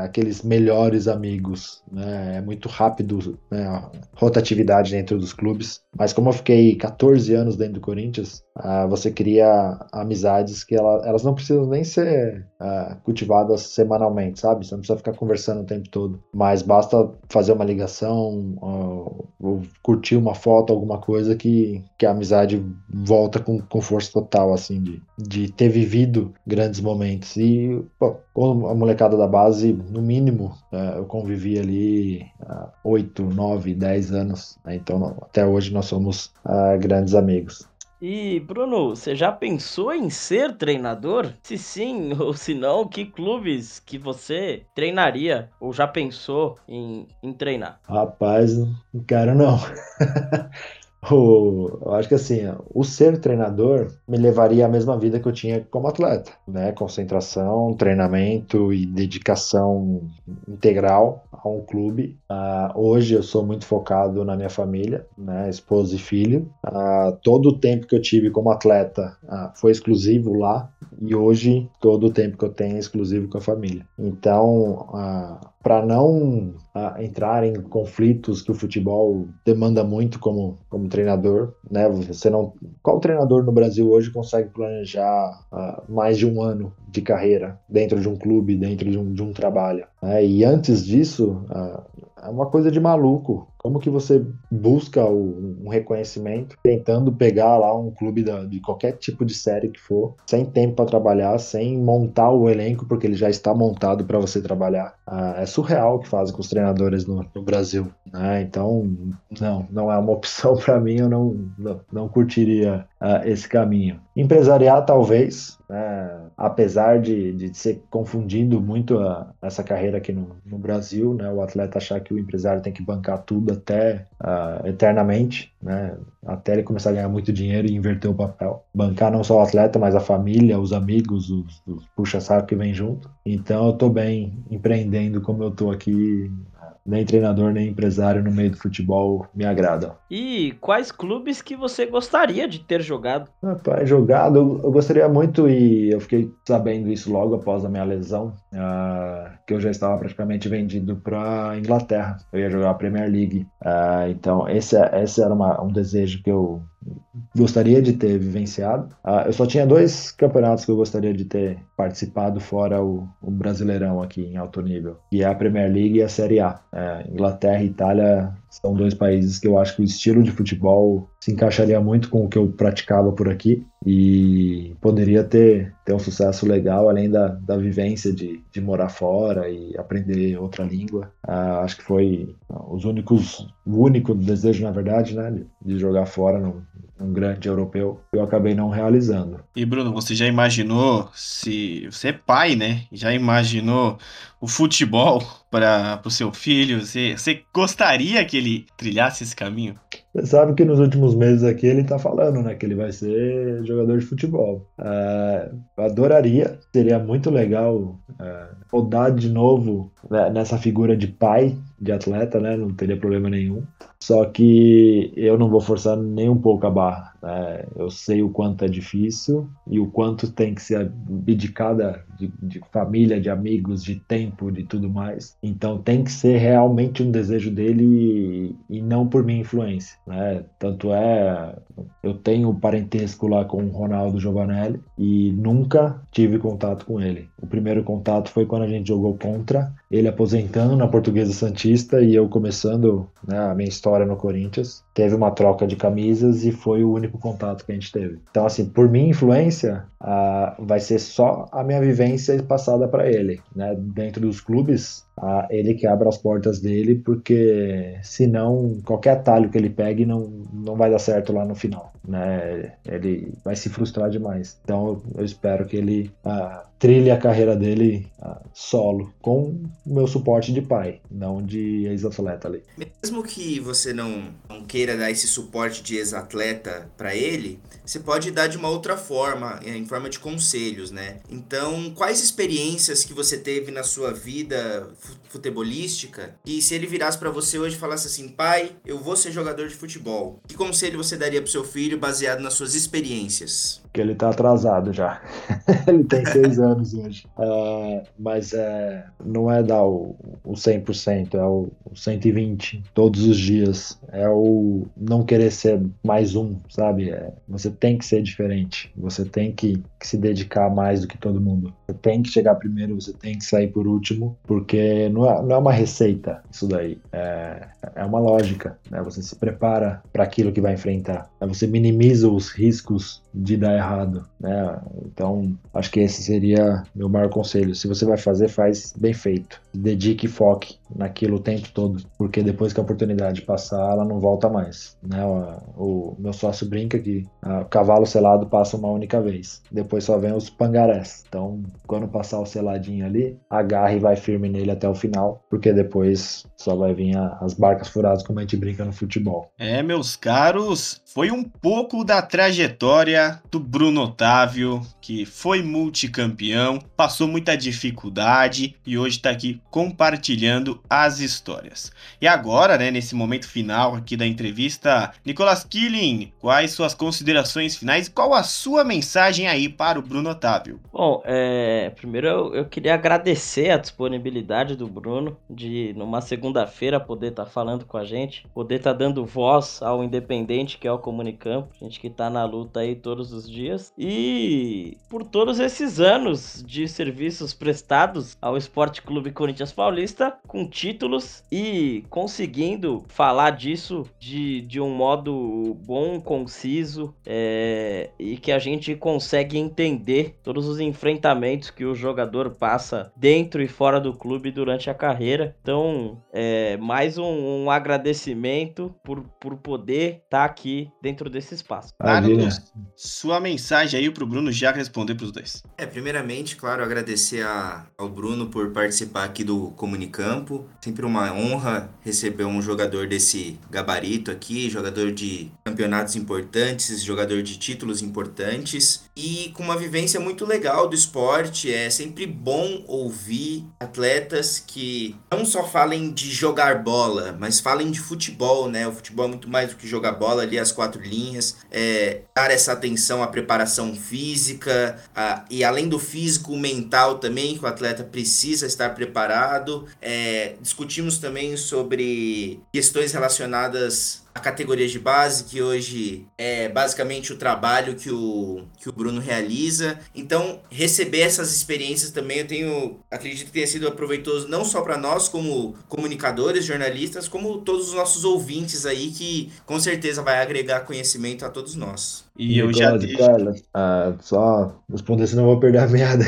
aqueles melhores amigos, né? é muito rápido né? a rotatividade dentro dos clubes. Mas como eu fiquei 14 anos dentro do Corinthians, você cria amizades que ela, elas não precisam nem ser uh, cultivadas semanalmente, sabe? Você não precisa ficar conversando o tempo todo, mas basta fazer uma ligação uh, ou curtir uma foto, alguma coisa que, que a amizade volta com, com força total, assim, de, de ter vivido grandes momentos. E pô, a molecada da base, no mínimo, uh, eu convivi ali há 8, 9, 10 anos, né? então até hoje nós somos grandes amigos. E, Bruno, você já pensou em ser treinador? Se sim ou se não, que clubes que você treinaria ou já pensou em, em treinar? Rapaz, não quero não. O, eu acho que assim, o ser treinador me levaria à mesma vida que eu tinha como atleta, né? Concentração, treinamento e dedicação integral a um clube. Uh, hoje eu sou muito focado na minha família, né? Esposa e filho. Uh, todo o tempo que eu tive como atleta uh, foi exclusivo lá e hoje todo o tempo que eu tenho é exclusivo com a família. Então, para não entrar em conflitos que o futebol demanda muito como, como treinador, né? Você não, qual treinador no Brasil hoje consegue planejar uh, mais de um ano de carreira dentro de um clube, dentro de um, de um trabalho? Né? E antes disso, uh, é uma coisa de maluco. Como que você busca o, um reconhecimento tentando pegar lá um clube da, de qualquer tipo de série que for, sem tempo para trabalhar, sem montar o elenco, porque ele já está montado para você trabalhar. Ah, é surreal o que fazem com os treinadores no, no Brasil. Né? Então, não, não é uma opção para mim, eu não, não, não curtiria uh, esse caminho. Empresariar, talvez, né? apesar de, de ser confundindo muito a, essa carreira aqui no, no, Brasil, né? o atleta achar que o empresário tem que bancar tudo até uh, eternamente, né? até ele começar a ganhar muito dinheiro e inverter o papel. Bancar não só o atleta, mas a família, os amigos, os, os puxa-saco que vem junto. Então eu estou bem empreendendo como eu estou aqui nem treinador, nem empresário no meio do futebol me agrada. E quais clubes que você gostaria de ter jogado? Rapaz, jogado, eu gostaria muito e eu fiquei sabendo isso logo após a minha lesão, uh, que eu já estava praticamente vendido para Inglaterra. Eu ia jogar a Premier League. Uh, então, esse, é, esse era uma, um desejo que eu gostaria de ter vivenciado. Uh, eu só tinha dois campeonatos que eu gostaria de ter participado, fora o, o Brasileirão aqui em alto nível, que é a Premier League e a Série A. Uh, Inglaterra e Itália São dois países que eu acho que o estilo de futebol se encaixaria muito com o que eu praticava por aqui e poderia ter, ter um sucesso legal, além da, da vivência de, de morar fora e aprender outra língua. Ah, acho que foi os únicos, o único desejo, na verdade, né, de, jogar fora num, num grande europeu, eu acabei não realizando. E Bruno, você já imaginou se você é pai, né? Já imaginou o futebol para o seu filho? Você, você gostaria que ele trilhasse esse caminho? Você sabe que nos últimos meses aqui ele tá falando, né? Que ele vai ser jogador de futebol. É, adoraria, seria muito legal é, rodar de novo né, nessa figura de pai de atleta, né? Não teria problema nenhum. Só que eu não vou forçar nem um pouco a barra. Né? Eu sei o quanto é difícil e o quanto tem que ser abdicada de, de família, de amigos, de tempo, de tudo mais. Então tem que ser realmente um desejo dele e, e não por minha influência. Né? Tanto é, eu tenho parentesco lá com o Ronaldo Giovanelli e nunca tive contato com ele. O primeiro contato foi quando a gente jogou contra, ele aposentando na Portuguesa Santista e eu começando né, a minha história no Corinthians. Teve uma troca de camisas e foi o único contato que a gente teve. Então, assim, por minha influência, vai ser só a minha vivência passada para ele. Né? Dentro dos clubes, ele que abre as portas dele, porque senão qualquer atalho que ele pegue não, não vai dar certo lá no final. Né? Ele vai se frustrar demais. Então, eu espero que ele trilhe a carreira dele solo, com o meu suporte de pai, não de ex-atleta ali. Mesmo que você não, não queira dar esse suporte de ex-atleta para ele, você pode dar de uma outra forma, em forma de conselhos, né? Então, quais experiências que você teve na sua vida futebolística e se ele virasse para você hoje e falasse assim, pai, eu vou ser jogador de futebol, que conselho você daria pro seu filho baseado nas suas experiências? Que ele tá atrasado já. ele tem seis anos hoje. Uh, mas é, não é dar o, o 100%, é o, o 120 todos os dias. É o não querer ser mais um, sabe? É, você tem que ser diferente. Você tem que, que, se dedicar mais do que todo mundo. Você tem que chegar primeiro, você tem que sair por último, porque não é, não é uma receita isso daí. É, é uma lógica. Né? Você se prepara para aquilo que vai enfrentar. Você minimiza os riscos de dar errado, né? Então, acho que esse seria meu maior conselho. Se você vai fazer, faz bem feito. Dedique e foque naquilo o tempo todo, porque depois que a oportunidade passar, ela não volta mais, né? O, o meu sócio brinca que o cavalo selado passa uma única vez. Depois só vem os pangarés. Então, quando passar o seladinho ali, agarre e vai firme nele até o final, porque depois só vai vir a, as barcas furadas como a gente brinca no futebol. É, meus caros, foi um pouco da trajetória do Bruno Otávio, que foi multicampeão, passou muita dificuldade e hoje está aqui compartilhando as histórias. E agora, né, nesse momento final aqui da entrevista, Nicolas Killing, quais suas considerações finais e qual a sua mensagem aí para o Bruno Otávio? Bom, é, primeiro eu, eu, queria agradecer a disponibilidade do Bruno de, numa segunda-feira, poder estar tá falando com a gente, poder estar tá dando voz ao independente que é o Comunicampo, gente que está na luta aí todos os dias. E por todos esses anos de serviços prestados ao Esporte Clube Corinthians Paulista, com títulos e conseguindo falar disso de, de um modo bom, conciso é, e que a gente consegue entender todos os enfrentamentos que o jogador passa dentro e fora do clube durante a carreira. Então, é, mais um, um agradecimento por, por poder estar tá aqui dentro desse espaço. Claro, sua mensagem aí pro Bruno já responder pros dois. É, primeiramente, claro, agradecer a, ao Bruno por participar aqui do Comunicampo. Sempre uma honra receber um jogador desse gabarito aqui, jogador de campeonatos importantes, jogador de títulos importantes e com uma vivência muito legal do esporte. É sempre bom ouvir atletas que não só falem de jogar bola, mas falem de futebol, né? O futebol é muito mais do que jogar bola ali, as quatro linhas. É, dar essa atenção à preparação física a, e além do físico, o mental também, que o atleta precisa estar preparado. É, discutimos também sobre questões relacionadas a categoria de base, que hoje é basicamente o trabalho que o, que o Bruno realiza. Então, receber essas experiências também, eu tenho, acredito que tenha sido proveitoso não só para nós como comunicadores, jornalistas, como todos os nossos ouvintes aí, que com certeza vai agregar conhecimento a todos nós. E eu já deixo... Ah, só responder, senão eu vou perder a meada.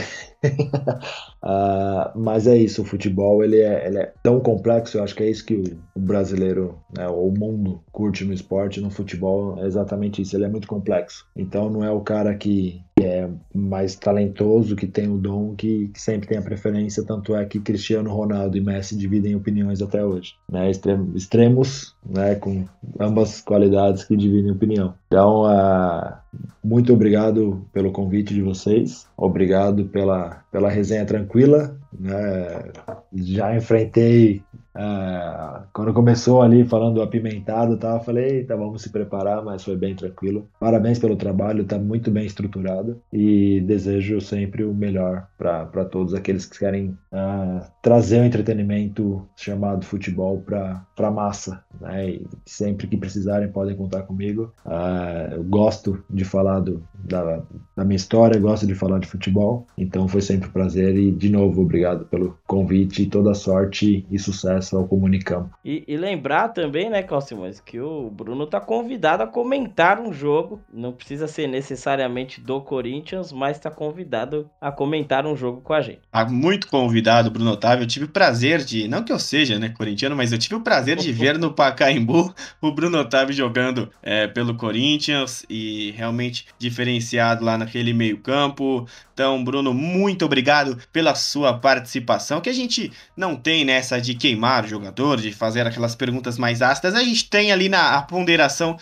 uh, mas é isso, o futebol ele é, ele é, tão complexo, eu acho que é isso que o, o brasileiro, né, o mundo curte no esporte, no futebol, é exatamente isso, ele é muito complexo. Então não é o cara que é mais talentoso, que tem o dom, que, que, sempre tem a preferência, tanto é que Cristiano Ronaldo e Messi dividem opiniões até hoje. Né? Extremos, né, com ambas qualidades que dividem opinião. Então, uh, muito obrigado pelo convite de vocês, obrigado pela, pela resenha tranquila. Né? Já enfrentei Uh, quando começou ali falando apimentado, tá, eu falei, eita, vamos se preparar, mas foi bem tranquilo. Parabéns pelo trabalho, está muito bem estruturado e desejo sempre o melhor para todos aqueles que querem uh, trazer o entretenimento chamado futebol para a massa. Né? E sempre que precisarem podem contar comigo. Uh, eu gosto de falar do, da, da minha história, gosto de falar de futebol, então foi sempre um prazer e de novo obrigado pelo convite, toda sorte e sucesso ao Comunicampo. E, e lembrar também, né, Calcimões, que o Bruno tá convidado a comentar um jogo. Não precisa ser necessariamente do Corinthians, mas tá convidado a comentar um jogo com a gente. Ah, muito convidado, Bruno Otávio. Eu tive o prazer de, não que eu seja, né, corintiano, mas eu tive o prazer de ver no Pacaembu o Bruno Otávio jogando é, pelo Corinthians e realmente diferenciado lá naquele meio-campo. Então, Bruno, muito obrigado pela sua participação, que a gente não tem nessa de queimar o jogador, de fazer aquelas perguntas mais ácidas, a gente tem ali na ponderação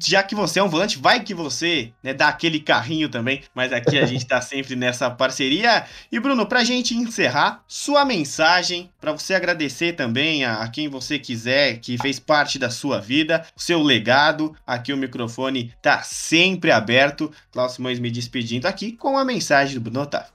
já que você é um volante, vai que você né, dá aquele carrinho também, mas aqui a gente tá sempre nessa parceria. E Bruno, pra gente encerrar, sua mensagem, para você agradecer também a, a, quem você quiser, que fez parte da sua vida, seu legado, aqui o microfone tá sempre aberto. Klaus Simões me despedindo aqui com a mensagem do Bruno Otávio.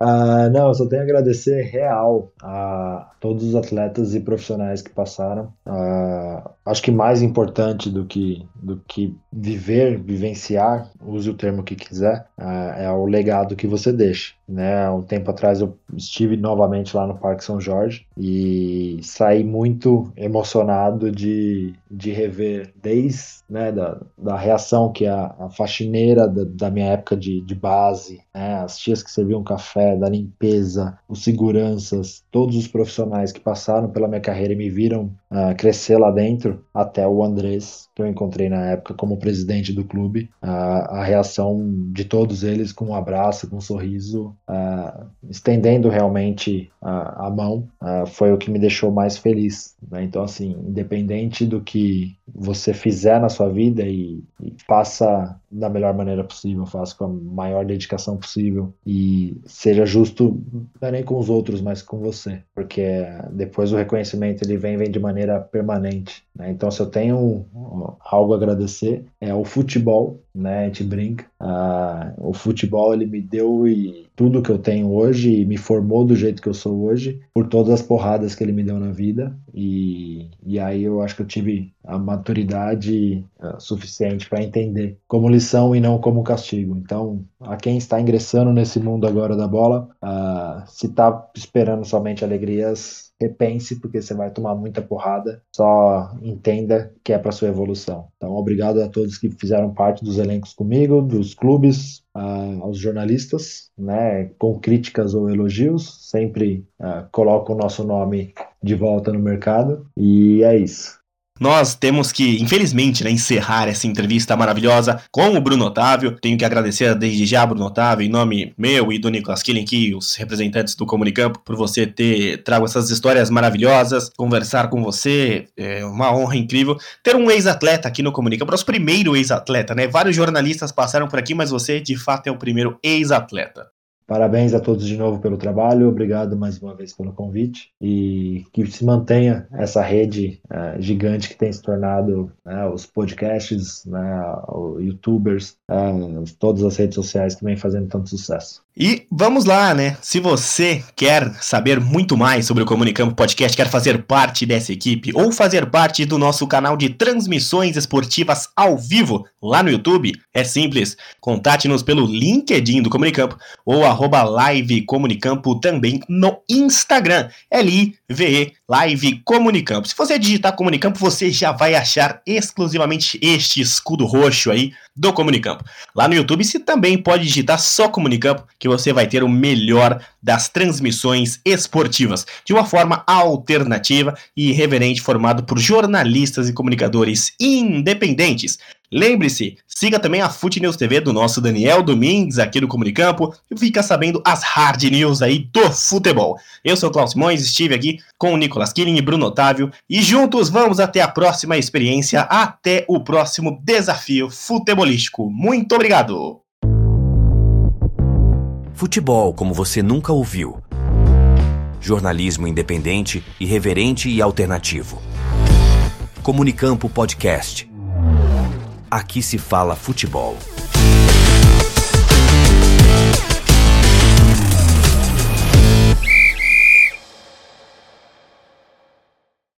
Uh, não, eu só tenho a agradecer real a todos os atletas e profissionais que passaram. Uh, acho que mais importante do que, do que viver, vivenciar, use o termo que quiser, uh, é o legado que você deixa. Né? Um tempo atrás eu estive novamente lá no Parque São Jorge e saí muito emocionado de, de rever desde né, da, da reação que a, a faxineira da, da minha época de, de base, né, as tias que serviam café, da limpeza, os seguranças, todos os profissionais que passaram pela minha carreira e me viram uh, crescer lá dentro, até o Andrés, que eu encontrei na época como presidente do clube, uh, a reação de todos eles com um abraço, com um sorriso, uh, estendendo realmente a mão, foi o que me deixou mais feliz. Né? Então, assim, independente do que você fizer na sua vida e, e faça da melhor maneira possível, faça com a maior dedicação possível e seja justo não é nem com os outros, mas com você, porque depois o reconhecimento ele vem vem de maneira permanente. Né? Então, se eu tenho algo a agradecer é o futebol, né? A gente brinca. Ah, o futebol ele me deu e tudo que eu tenho hoje e me formou do jeito que eu sou hoje por todas as porradas que ele me deu na vida e, e aí eu acho que eu tive a maturidade uh, suficiente para entender como lição e não como castigo. Então, a quem está ingressando nesse mundo agora da bola, uh, se está esperando somente alegrias, repense, porque você vai tomar muita porrada. Só entenda que é para sua evolução. Então, obrigado a todos que fizeram parte dos elencos comigo, dos clubes, uh, aos jornalistas, né, com críticas ou elogios. Sempre uh, coloco o nosso nome de volta no mercado. E é isso. Nós temos que, infelizmente, né, encerrar essa entrevista maravilhosa com o Bruno Otávio. Tenho que agradecer desde já, Bruno Otávio, em nome meu e do Nicolas Killing, que os representantes do Comunicampo, por você ter trago essas histórias maravilhosas, conversar com você, é uma honra incrível. Ter um ex-atleta aqui no Comunicampo, nosso primeiro ex-atleta, né? Vários jornalistas passaram por aqui, mas você, de fato, é o primeiro ex-atleta. Parabéns a todos de novo pelo trabalho, obrigado mais uma vez pelo convite e que se mantenha essa rede uh, gigante que tem se tornado uh, os podcasts, uh, os youtubers, uh, todas as redes sociais vem fazendo tanto sucesso. E vamos lá, né? Se você quer saber muito mais sobre o Comunicampo Podcast, quer fazer parte dessa equipe ou fazer parte do nosso canal de transmissões esportivas ao vivo lá no YouTube, é simples. Contate-nos pelo LinkedIn do Comunicampo ou arroba live Comunicampo também no Instagram. L-I-V-E Live Comunicampo. Se você digitar Comunicampo, você já vai achar exclusivamente este escudo roxo aí do Comunicampo. Lá no YouTube você também pode digitar só Comunicampo, que você vai ter o melhor das transmissões esportivas, de uma forma alternativa e irreverente, formado por jornalistas e comunicadores independentes. Lembre-se, siga também a Fute News TV do nosso Daniel Domingues aqui no Comunicampo e fica sabendo as hard news aí do futebol. Eu sou o Klaus Simões, estive aqui com o Nicolas Killing e Bruno Otávio e juntos vamos até a próxima experiência, até o próximo desafio futebolístico. Muito obrigado! Futebol como você nunca ouviu. Jornalismo independente, irreverente e alternativo. Comunicampo Podcast Aqui se fala futebol.